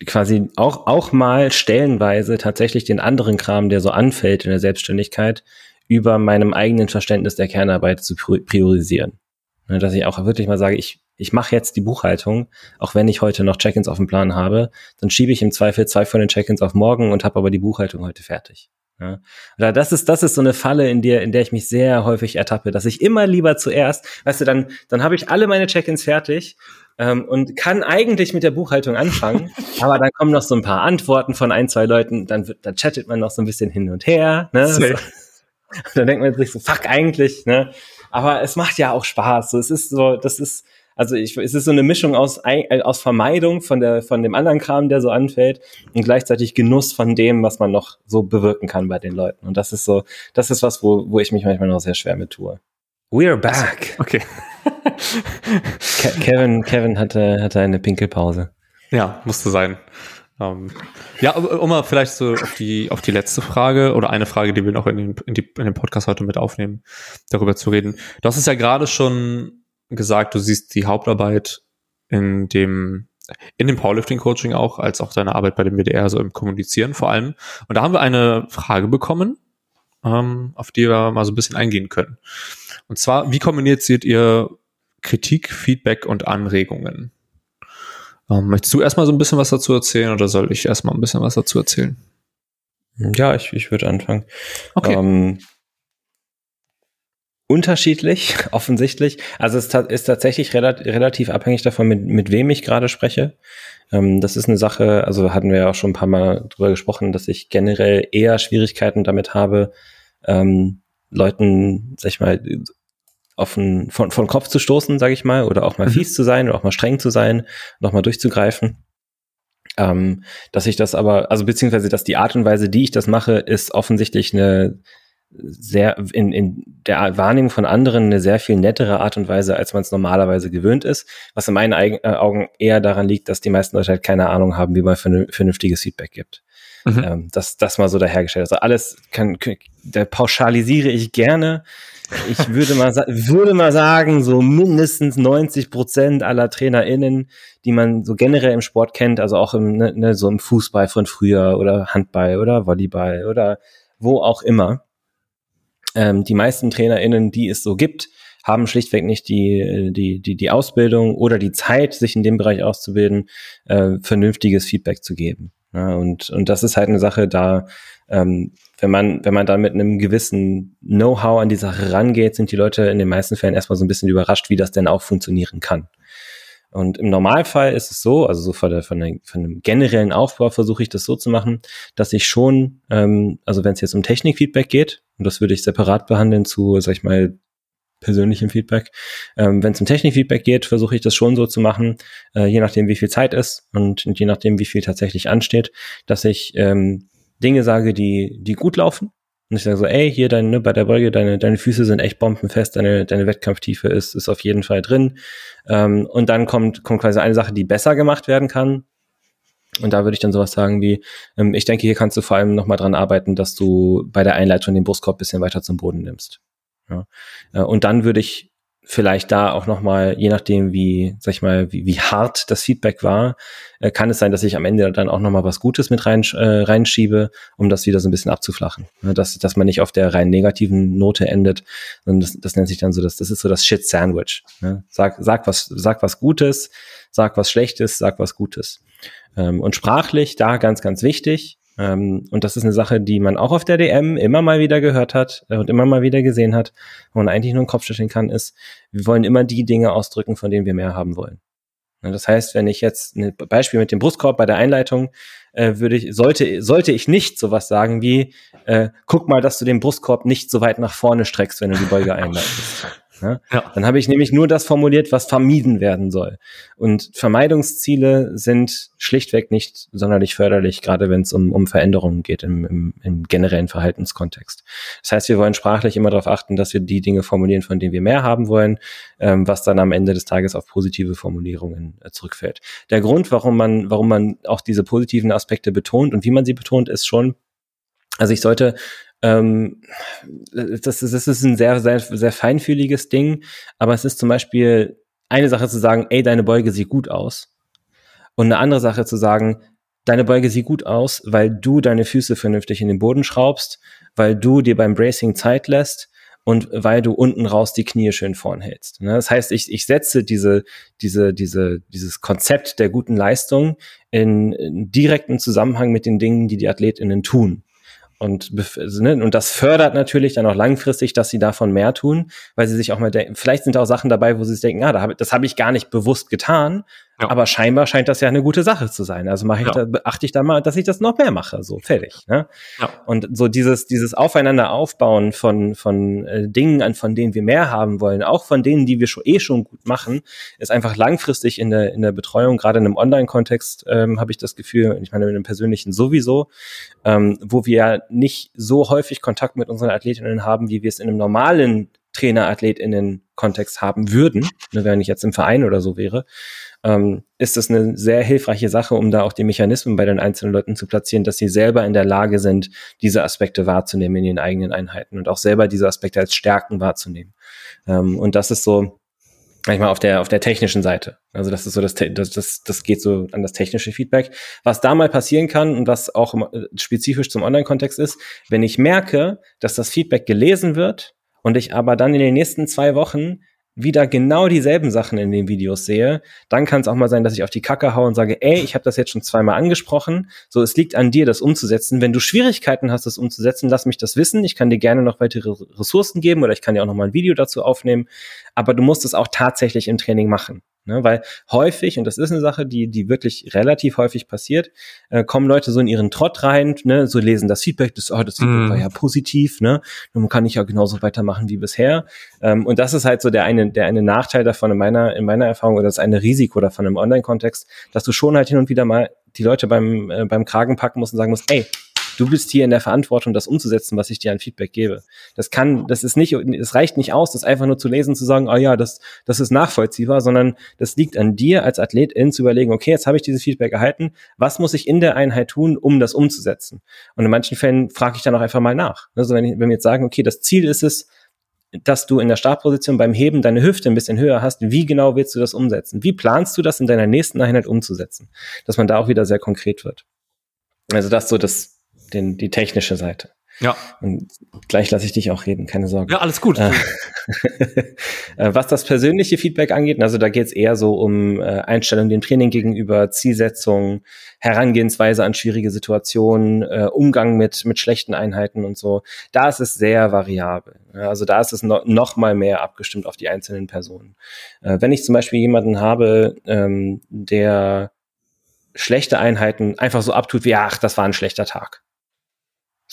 quasi auch, auch mal stellenweise tatsächlich den anderen Kram, der so anfällt in der Selbstständigkeit, über meinem eigenen Verständnis der Kernarbeit zu priorisieren. Dass ich auch wirklich mal sage, ich, ich mache jetzt die Buchhaltung, auch wenn ich heute noch Check-ins auf dem Plan habe, dann schiebe ich im Zweifel zwei von den Check-ins auf morgen und habe aber die Buchhaltung heute fertig. Ja. Oder das ist, das ist so eine Falle, in der, in der ich mich sehr häufig ertappe, dass ich immer lieber zuerst, weißt du, dann, dann habe ich alle meine Check-ins fertig ähm, und kann eigentlich mit der Buchhaltung anfangen, aber dann kommen noch so ein paar Antworten von ein, zwei Leuten, dann, wird, dann chattet man noch so ein bisschen hin und her. Ne? So. dann denkt man sich so, fuck eigentlich, ne? Aber es macht ja auch Spaß. So, es ist so, das ist, also ich, es ist so eine Mischung aus, äh, aus Vermeidung von, der, von dem anderen Kram, der so anfällt und gleichzeitig Genuss von dem, was man noch so bewirken kann bei den Leuten. Und das ist so, das ist was, wo, wo ich mich manchmal noch sehr schwer mit tue. We're back. Okay. Kevin, Kevin hatte, hatte eine Pinkelpause. Ja, musste sein. Um, ähm, ja, um mal vielleicht so auf die, auf die letzte Frage oder eine Frage, die wir noch in den, in, die, in den Podcast heute mit aufnehmen, darüber zu reden. Du hast es ja gerade schon gesagt, du siehst die Hauptarbeit in dem in dem Powerlifting Coaching auch, als auch deine Arbeit bei dem BDR, so im Kommunizieren vor allem. Und da haben wir eine Frage bekommen, ähm, auf die wir mal so ein bisschen eingehen können. Und zwar, wie kommuniziert ihr Kritik, Feedback und Anregungen? Ähm, möchtest du erstmal so ein bisschen was dazu erzählen oder soll ich erstmal ein bisschen was dazu erzählen? Ja, ich, ich würde anfangen. Okay. Ähm, unterschiedlich, offensichtlich. Also es ist tatsächlich relativ abhängig davon, mit, mit wem ich gerade spreche. Ähm, das ist eine Sache, also hatten wir ja auch schon ein paar Mal drüber gesprochen, dass ich generell eher Schwierigkeiten damit habe, ähm, Leuten, sag ich mal, offen von, von Kopf zu stoßen, sage ich mal, oder auch mal mhm. fies zu sein oder auch mal streng zu sein, noch mal durchzugreifen. Ähm, dass ich das aber, also beziehungsweise, dass die Art und Weise, die ich das mache, ist offensichtlich eine sehr in, in der Wahrnehmung von anderen eine sehr viel nettere Art und Weise, als man es normalerweise gewöhnt ist, was in meinen äh, Augen eher daran liegt, dass die meisten Leute halt keine Ahnung haben, wie man vernünftiges Feedback gibt. Mhm. Ähm, das, das mal so dahergestellt. Also alles kann, da pauschalisiere ich gerne. Ich würde mal, würde mal sagen, so mindestens 90 Prozent aller TrainerInnen, die man so generell im Sport kennt, also auch im, ne, ne so im Fußball von früher oder Handball oder Volleyball oder wo auch immer, ähm, die meisten TrainerInnen, die es so gibt, haben schlichtweg nicht die, die, die, die Ausbildung oder die Zeit, sich in dem Bereich auszubilden, äh, vernünftiges Feedback zu geben. Ja, und, und das ist halt eine Sache, da, ähm, wenn man, wenn man da mit einem gewissen Know-how an die Sache rangeht, sind die Leute in den meisten Fällen erstmal so ein bisschen überrascht, wie das denn auch funktionieren kann. Und im Normalfall ist es so, also so von, der, von, der, von dem generellen Aufbau versuche ich das so zu machen, dass ich schon, ähm, also wenn es jetzt um Technikfeedback geht, und das würde ich separat behandeln zu, sag ich mal, persönlichem Feedback. Ähm, wenn es um Technikfeedback geht, versuche ich das schon so zu machen, äh, je nachdem, wie viel Zeit ist und, und je nachdem, wie viel tatsächlich ansteht, dass ich ähm, Dinge sage, die, die gut laufen und ich sage so, ey, hier deine, ne, bei der Beuge, deine, deine Füße sind echt bombenfest, deine, deine Wettkampftiefe ist, ist auf jeden Fall drin. Ähm, und dann kommt, kommt quasi eine Sache, die besser gemacht werden kann. Und da würde ich dann sowas sagen wie, ähm, ich denke, hier kannst du vor allem nochmal dran arbeiten, dass du bei der Einleitung den Brustkorb bisschen weiter zum Boden nimmst. Ja. Äh, und dann würde ich vielleicht da auch nochmal, je nachdem, wie, sag ich mal, wie, wie hart das Feedback war, äh, kann es sein, dass ich am Ende dann auch nochmal was Gutes mit rein, äh, reinschiebe, um das wieder so ein bisschen abzuflachen. Ne, dass, dass man nicht auf der rein negativen Note endet, sondern das, das nennt sich dann so, das, das ist so das Shit-Sandwich. Ne? Sag, sag, was, sag was Gutes, sag was Schlechtes, sag was Gutes. Ähm, und sprachlich, da ganz, ganz wichtig, ähm, und das ist eine Sache, die man auch auf der DM immer mal wieder gehört hat äh, und immer mal wieder gesehen hat, wo man eigentlich nur einen Kopf schütteln kann, ist, wir wollen immer die Dinge ausdrücken, von denen wir mehr haben wollen. Das heißt, wenn ich jetzt ein Beispiel mit dem Brustkorb bei der Einleitung äh, würde ich, sollte, sollte ich nicht sowas sagen wie, äh, guck mal, dass du den Brustkorb nicht so weit nach vorne streckst, wenn du die Beuge einleitest. Ne? Ja. Dann habe ich nämlich nur das formuliert, was vermieden werden soll. Und Vermeidungsziele sind schlichtweg nicht sonderlich förderlich, gerade wenn es um, um Veränderungen geht im, im, im generellen Verhaltenskontext. Das heißt, wir wollen sprachlich immer darauf achten, dass wir die Dinge formulieren, von denen wir mehr haben wollen, ähm, was dann am Ende des Tages auf positive Formulierungen äh, zurückfällt. Der Grund, warum man, warum man auch diese positiven Aspekte betont und wie man sie betont, ist schon, also ich sollte ähm, das, das ist ein sehr, sehr, sehr feinfühliges Ding, aber es ist zum Beispiel eine Sache zu sagen, ey, deine Beuge sieht gut aus. Und eine andere Sache zu sagen, deine Beuge sieht gut aus, weil du deine Füße vernünftig in den Boden schraubst, weil du dir beim Bracing Zeit lässt und weil du unten raus die Knie schön vorn hältst. Ne? Das heißt, ich, ich setze diese, diese, diese, dieses Konzept der guten Leistung in, in direkten Zusammenhang mit den Dingen, die die AthletInnen tun. Und, also, ne, und das fördert natürlich dann auch langfristig, dass sie davon mehr tun, weil sie sich auch mal denken, vielleicht sind da auch Sachen dabei, wo sie sich denken, ah, da hab, das habe ich gar nicht bewusst getan, ja. Aber scheinbar scheint das ja eine gute Sache zu sein. Also mache ich ja. da, achte ich da mal, dass ich das noch mehr mache. So, fertig. Ne? Ja. Und so dieses, dieses Aufeinander aufbauen von, von äh, Dingen, an von denen wir mehr haben wollen, auch von denen, die wir schon eh schon gut machen, ist einfach langfristig in der, in der Betreuung, gerade in einem Online-Kontext, ähm, habe ich das Gefühl, ich meine, mit dem persönlichen sowieso, ähm, wo wir ja nicht so häufig Kontakt mit unseren Athletinnen haben, wie wir es in einem normalen Trainer-AthletInnen-Kontext haben würden, ne, wenn ich jetzt im Verein oder so wäre ähm, ist das eine sehr hilfreiche Sache, um da auch die Mechanismen bei den einzelnen Leuten zu platzieren, dass sie selber in der Lage sind, diese Aspekte wahrzunehmen in ihren eigenen Einheiten und auch selber diese Aspekte als Stärken wahrzunehmen. Ähm, und das ist so, manchmal auf der auf der technischen Seite. Also das ist so das das das geht so an das technische Feedback. Was da mal passieren kann und was auch äh, spezifisch zum Online-Kontext ist, wenn ich merke, dass das Feedback gelesen wird und ich aber dann in den nächsten zwei Wochen wieder genau dieselben Sachen in den Videos sehe, dann kann es auch mal sein, dass ich auf die Kacke haue und sage, ey, ich habe das jetzt schon zweimal angesprochen, so es liegt an dir, das umzusetzen. Wenn du Schwierigkeiten hast, das umzusetzen, lass mich das wissen. Ich kann dir gerne noch weitere Ressourcen geben oder ich kann dir auch noch mal ein Video dazu aufnehmen, aber du musst es auch tatsächlich im Training machen. Ne, weil häufig, und das ist eine Sache, die, die wirklich relativ häufig passiert, äh, kommen Leute so in ihren Trott rein, ne, so lesen das Feedback, das, oh, das Feedback mm. war ja positiv, ne? Nun kann ich ja genauso weitermachen wie bisher. Ähm, und das ist halt so der eine, der eine Nachteil davon in meiner, in meiner Erfahrung oder das eine Risiko davon im Online-Kontext, dass du schon halt hin und wieder mal die Leute beim, äh, beim Kragen packen musst und sagen musst, ey, du bist hier in der Verantwortung, das umzusetzen, was ich dir an Feedback gebe. Das kann, das ist nicht, es reicht nicht aus, das einfach nur zu lesen, zu sagen, oh ja, das, das ist nachvollziehbar, sondern das liegt an dir als Athletin zu überlegen, okay, jetzt habe ich dieses Feedback erhalten, was muss ich in der Einheit tun, um das umzusetzen? Und in manchen Fällen frage ich dann auch einfach mal nach. Also wenn, ich, wenn wir jetzt sagen, okay, das Ziel ist es, dass du in der Startposition beim Heben deine Hüfte ein bisschen höher hast. Wie genau willst du das umsetzen? Wie planst du das in deiner nächsten Einheit umzusetzen? Dass man da auch wieder sehr konkret wird. Also das so das den, die technische Seite. Ja. Und gleich lasse ich dich auch reden, keine Sorge. Ja, alles gut. Äh, äh, was das persönliche Feedback angeht, also da geht es eher so um äh, Einstellung dem Training gegenüber, Zielsetzung, Herangehensweise an schwierige Situationen, Umgang mit, mit schlechten Einheiten und so. Da ist es sehr variabel. Also da ist es no, noch mal mehr abgestimmt auf die einzelnen Personen. Wenn ich zum Beispiel jemanden habe, ähm, der schlechte Einheiten einfach so abtut wie, ach, das war ein schlechter Tag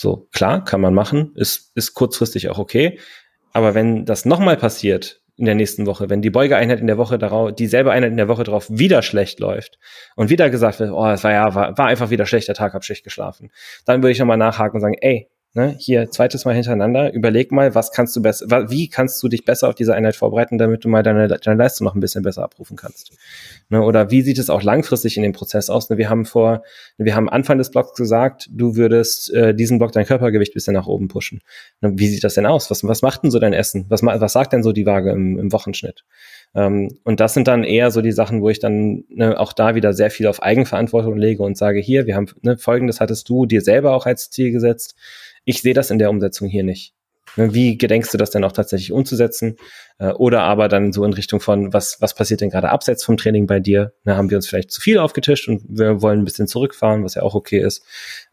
so, klar, kann man machen, ist, ist kurzfristig auch okay. Aber wenn das nochmal passiert in der nächsten Woche, wenn die Beugeeinheit in der Woche darauf, dieselbe Einheit in der Woche darauf wieder schlecht läuft und wieder gesagt wird, oh, es war ja, war, war einfach wieder schlechter Tag, hab schlecht geschlafen, dann würde ich nochmal nachhaken und sagen, ey, Ne, hier zweites Mal hintereinander, überleg mal, was kannst du besser, wie kannst du dich besser auf diese Einheit vorbereiten, damit du mal deine, deine Leistung noch ein bisschen besser abrufen kannst. Ne, oder wie sieht es auch langfristig in dem Prozess aus? Ne, wir haben vor, wir haben Anfang des Blocks gesagt, du würdest äh, diesen Block dein Körpergewicht bisschen nach oben pushen. Ne, wie sieht das denn aus? Was, was macht denn so dein Essen? Was, was sagt denn so die Waage im, im Wochenschnitt? Ähm, und das sind dann eher so die Sachen, wo ich dann ne, auch da wieder sehr viel auf Eigenverantwortung lege und sage, hier, wir haben ne, folgendes hattest du dir selber auch als Ziel gesetzt ich sehe das in der Umsetzung hier nicht. Ne, wie gedenkst du das denn auch tatsächlich umzusetzen? Äh, oder aber dann so in Richtung von, was, was passiert denn gerade abseits vom Training bei dir? Da haben wir uns vielleicht zu viel aufgetischt und wir wollen ein bisschen zurückfahren, was ja auch okay ist.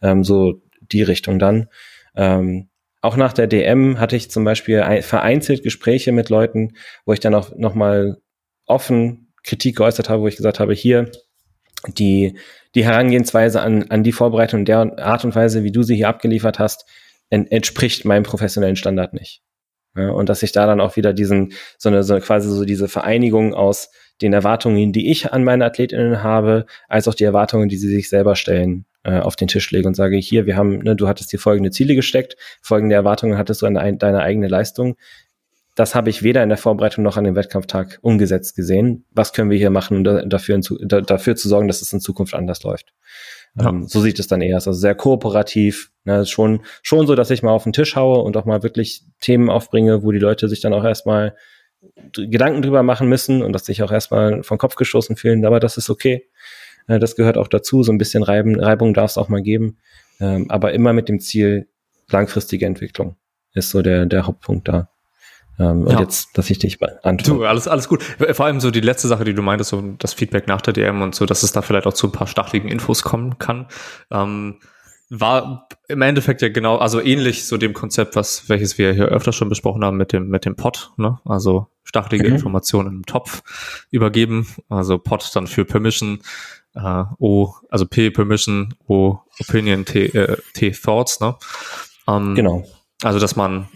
Ähm, so die Richtung dann. Ähm, auch nach der DM hatte ich zum Beispiel vereinzelt Gespräche mit Leuten, wo ich dann auch nochmal offen Kritik geäußert habe, wo ich gesagt habe, hier, die, die Herangehensweise an, an die Vorbereitung der Art und Weise, wie du sie hier abgeliefert hast, entspricht meinem professionellen Standard nicht. Ja, und dass ich da dann auch wieder diesen, so eine, so quasi so diese Vereinigung aus den Erwartungen, die ich an meine AthletInnen habe, als auch die Erwartungen, die sie sich selber stellen, äh, auf den Tisch lege und sage, hier, wir haben, ne, du hattest dir folgende Ziele gesteckt, folgende Erwartungen hattest du an de deine eigene Leistung. Das habe ich weder in der Vorbereitung noch an dem Wettkampftag umgesetzt gesehen. Was können wir hier machen, um dafür, da, dafür zu sorgen, dass es in Zukunft anders läuft? Ja. Ähm, so sieht es dann eher. Also sehr kooperativ. Ne, schon, schon so, dass ich mal auf den Tisch haue und auch mal wirklich Themen aufbringe, wo die Leute sich dann auch erstmal Gedanken drüber machen müssen und dass sich auch erstmal vom Kopf gestoßen fühlen, aber das ist okay. Äh, das gehört auch dazu. So ein bisschen Reiben, Reibung darf es auch mal geben. Ähm, aber immer mit dem Ziel langfristige Entwicklung ist so der, der Hauptpunkt da. Ähm, ja. Und jetzt, dass ich dich beantworte. Du, alles, alles gut. Vor allem so die letzte Sache, die du meintest, so das Feedback nach der DM und so, dass es da vielleicht auch zu ein paar stacheligen Infos kommen kann. Ähm, war im Endeffekt ja genau, also ähnlich so dem Konzept, was, welches wir hier öfter schon besprochen haben mit dem, mit dem Pod, ne? Also stachelige mhm. Informationen im Topf übergeben. Also Pod dann für Permission, äh, O, also P Permission, O Opinion, T, äh, T Thoughts, ne? Ähm, genau. Also, dass man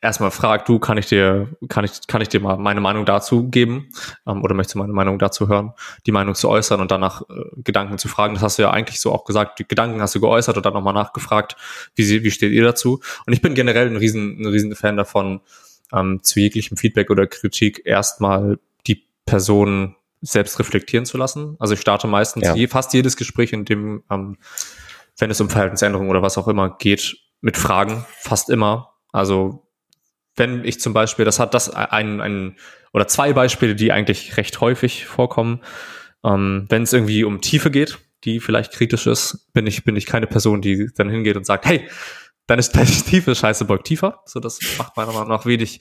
erstmal fragt, du, kann ich dir, kann ich, kann ich dir mal meine Meinung dazu geben? Ähm, oder möchtest du meine Meinung dazu hören? Die Meinung zu äußern und danach äh, Gedanken zu fragen. Das hast du ja eigentlich so auch gesagt. Die Gedanken hast du geäußert und dann nochmal nachgefragt, wie, sie, wie steht ihr dazu? Und ich bin generell ein riesen, ein riesen Fan davon, ähm, zu jeglichem Feedback oder Kritik erstmal die Person selbst reflektieren zu lassen. Also ich starte meistens ja. je, fast jedes Gespräch, in dem, ähm, wenn es um Verhaltensänderungen oder was auch immer geht, mit Fragen, fast immer. Also wenn ich zum Beispiel, das hat das ein, ein oder zwei Beispiele, die eigentlich recht häufig vorkommen, ähm, wenn es irgendwie um Tiefe geht, die vielleicht kritisch ist, bin ich, bin ich keine Person, die dann hingeht und sagt, hey, deine, deine Tiefe scheiße, beug tiefer. So, das macht meiner Meinung nach wenig,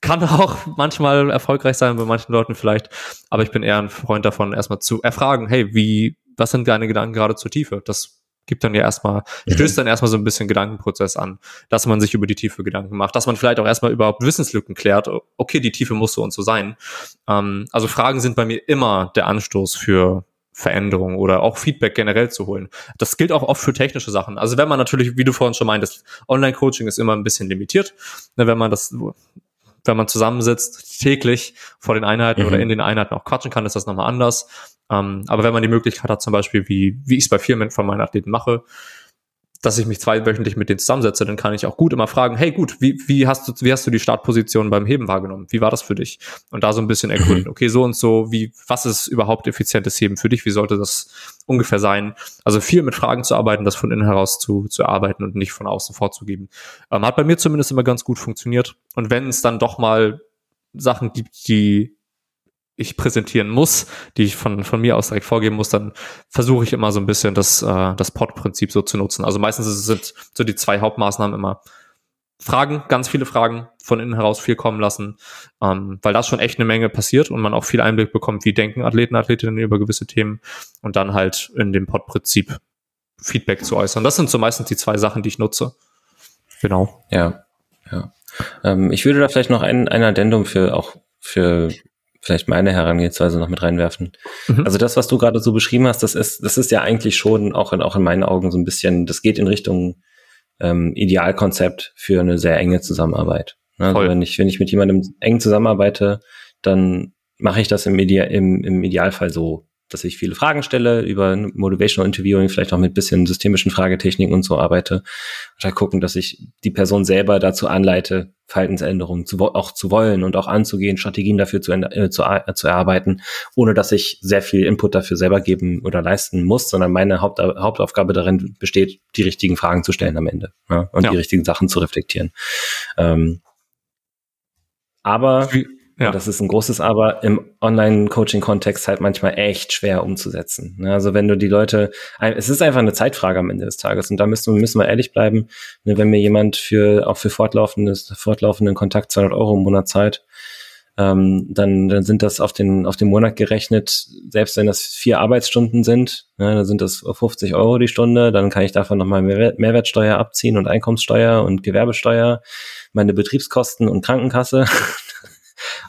kann auch manchmal erfolgreich sein bei manchen Leuten vielleicht, aber ich bin eher ein Freund davon, erstmal zu erfragen, hey, wie, was sind deine Gedanken gerade zur Tiefe? Das gibt dann ja erstmal, mhm. stößt dann erstmal so ein bisschen Gedankenprozess an, dass man sich über die Tiefe Gedanken macht, dass man vielleicht auch erstmal überhaupt Wissenslücken klärt, okay, die Tiefe muss so und so sein. Ähm, also Fragen sind bei mir immer der Anstoß für Veränderung oder auch Feedback generell zu holen. Das gilt auch oft für technische Sachen. Also wenn man natürlich, wie du vorhin schon meintest, Online-Coaching ist immer ein bisschen limitiert. Ne, wenn man das wenn man zusammensitzt, täglich vor den Einheiten mhm. oder in den Einheiten auch quatschen kann, ist das nochmal anders. Ähm, aber wenn man die Möglichkeit hat, zum Beispiel, wie, wie ich es bei vielen von meinen Athleten mache, dass ich mich zweiwöchentlich mit denen zusammensetze, dann kann ich auch gut immer fragen, hey gut, wie, wie hast du, wie hast du die Startposition beim Heben wahrgenommen? Wie war das für dich? Und da so ein bisschen ergründen, mhm. okay, so und so, wie, was ist überhaupt effizientes Heben für dich? Wie sollte das ungefähr sein? Also viel mit Fragen zu arbeiten, das von innen heraus zu, zu arbeiten und nicht von außen vorzugeben. Ähm, hat bei mir zumindest immer ganz gut funktioniert. Und wenn es dann doch mal Sachen gibt, die ich präsentieren muss, die ich von, von mir aus direkt vorgeben muss, dann versuche ich immer so ein bisschen das, äh, das Pod-Prinzip so zu nutzen. Also meistens sind so die zwei Hauptmaßnahmen immer Fragen, ganz viele Fragen von innen heraus viel kommen lassen, ähm, weil das schon echt eine Menge passiert und man auch viel Einblick bekommt, wie denken Athleten, Athletinnen über gewisse Themen und dann halt in dem Pod-Prinzip Feedback zu äußern. Das sind so meistens die zwei Sachen, die ich nutze. Genau. Ja, ja. Ähm, ich würde da vielleicht noch ein, ein Addendum für auch für vielleicht meine Herangehensweise noch mit reinwerfen. Mhm. Also das, was du gerade so beschrieben hast, das ist, das ist ja eigentlich schon auch in, auch in meinen Augen so ein bisschen, das geht in Richtung ähm, Idealkonzept für eine sehr enge Zusammenarbeit. Ne, also wenn ich, wenn ich mit jemandem eng zusammenarbeite, dann mache ich das im, Ide im, im Idealfall so, dass ich viele Fragen stelle, über Motivational Interviewing, vielleicht auch mit bisschen systemischen Fragetechniken und so arbeite. Und halt gucken, dass ich die Person selber dazu anleite, Verhaltensänderungen zu, auch zu wollen und auch anzugehen, Strategien dafür zu, äh, zu, äh, zu erarbeiten, ohne dass ich sehr viel Input dafür selber geben oder leisten muss, sondern meine Haupt, Hauptaufgabe darin besteht, die richtigen Fragen zu stellen am Ende ja, und ja. die richtigen Sachen zu reflektieren. Ähm, aber ja. das ist ein großes Aber im Online-Coaching-Kontext halt manchmal echt schwer umzusetzen. Ne, also wenn du die Leute, es ist einfach eine Zeitfrage am Ende des Tages und da müssen, müssen wir ehrlich bleiben. Ne, wenn mir jemand für, auch für fortlaufendes, fortlaufenden Kontakt 200 Euro im Monat zahlt, ähm, dann, dann sind das auf den, auf den Monat gerechnet, selbst wenn das vier Arbeitsstunden sind, ne, dann sind das 50 Euro die Stunde, dann kann ich davon nochmal Mehrwertsteuer abziehen und Einkommenssteuer und Gewerbesteuer, meine Betriebskosten und Krankenkasse.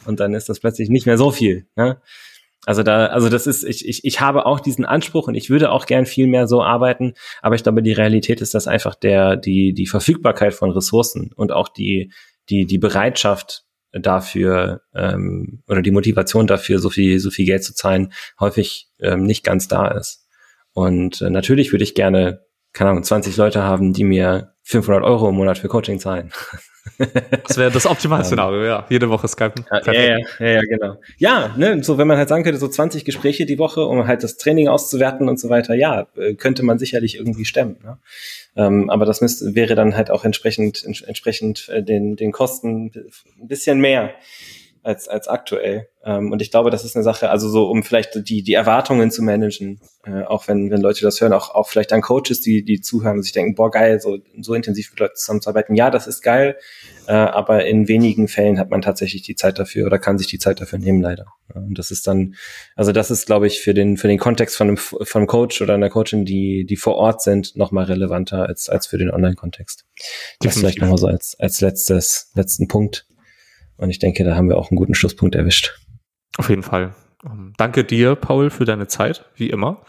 und dann ist das plötzlich nicht mehr so viel. Ne? Also da, also das ist, ich, ich, ich habe auch diesen Anspruch und ich würde auch gern viel mehr so arbeiten, aber ich glaube, die Realität ist, dass einfach der, die, die Verfügbarkeit von Ressourcen und auch die, die, die Bereitschaft dafür ähm, oder die Motivation dafür, so viel, so viel Geld zu zahlen, häufig ähm, nicht ganz da ist. Und äh, natürlich würde ich gerne, keine Ahnung, 20 Leute haben, die mir 500 Euro im Monat für Coaching zahlen. Das wäre das Optimalszenario, ja. Jede Woche Skypen. Ja, ja, ja, ja, genau. Ja, ne, so wenn man halt sagen könnte, so 20 Gespräche die Woche, um halt das Training auszuwerten und so weiter, ja, äh, könnte man sicherlich irgendwie stemmen. Ne? Ähm, aber das müsste, wäre dann halt auch entsprechend, entsprechend äh, den, den Kosten ein bisschen mehr als, als aktuell. Ähm, und ich glaube, das ist eine Sache, also so, um vielleicht die, die Erwartungen zu managen, äh, auch wenn, wenn Leute das hören, auch, auch vielleicht an Coaches, die, die zuhören und sich denken, boah, geil, so, so intensiv mit Leuten zusammenzuarbeiten. Ja, das ist geil, äh, aber in wenigen Fällen hat man tatsächlich die Zeit dafür oder kann sich die Zeit dafür nehmen, leider. Und das ist dann, also das ist, glaube ich, für den, für den Kontext von einem, von einem Coach oder einer Coachin, die, die vor Ort sind, nochmal relevanter als, als für den Online-Kontext. Das vielleicht nochmal so als, als letztes, letzten Punkt. Und ich denke, da haben wir auch einen guten Schlusspunkt erwischt. Auf jeden Fall. Ähm, danke dir, Paul, für deine Zeit, wie immer.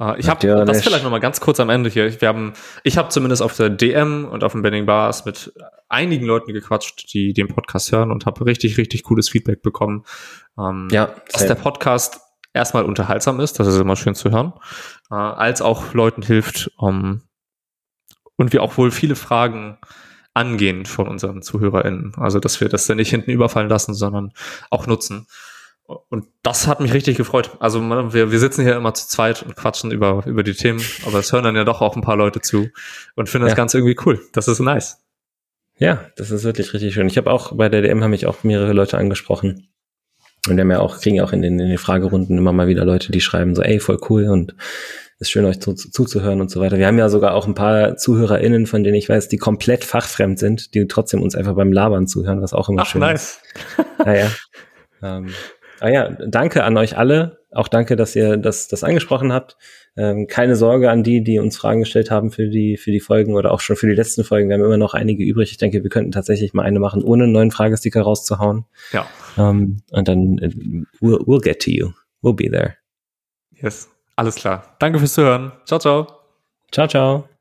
Äh, ich habe das vielleicht noch mal ganz kurz am Ende hier. Wir haben, ich habe zumindest auf der DM und auf dem Benning Bars mit einigen Leuten gequatscht, die den Podcast hören und habe richtig, richtig cooles Feedback bekommen. Ähm, ja, dass der Podcast erstmal unterhaltsam ist, das ist immer schön zu hören, äh, als auch Leuten hilft um, und wir auch wohl viele Fragen angehen von unseren ZuhörerInnen. Also, dass wir das dann nicht hinten überfallen lassen, sondern auch nutzen. Und das hat mich richtig gefreut. Also wir, wir sitzen hier immer zu zweit und quatschen über, über die Themen, aber es hören dann ja doch auch ein paar Leute zu und finden ja. das Ganze irgendwie cool. Das ist nice. Ja, das ist wirklich richtig schön. Ich habe auch bei der DM haben mich auch mehrere Leute angesprochen. Und wir haben ja auch, kriegen auch in den, in den Fragerunden immer mal wieder Leute, die schreiben so, ey, voll cool und ist schön, euch zu, zuzuhören und so weiter. Wir haben ja sogar auch ein paar ZuhörerInnen, von denen ich weiß, die komplett fachfremd sind, die trotzdem uns einfach beim Labern zuhören, was auch immer Ach, schön nice. ist. Naja. ähm, ah ja, danke an euch alle. Auch danke, dass ihr das, das angesprochen habt. Ähm, keine Sorge an die, die uns Fragen gestellt haben für die, für die Folgen oder auch schon für die letzten Folgen. Wir haben immer noch einige übrig. Ich denke, wir könnten tatsächlich mal eine machen, ohne einen neuen Fragesticker rauszuhauen. Ja. Ähm, und dann äh, we'll, we'll get to you. We'll be there. Yes. Alles klar. Danke fürs Zuhören. Ciao, ciao. Ciao, ciao.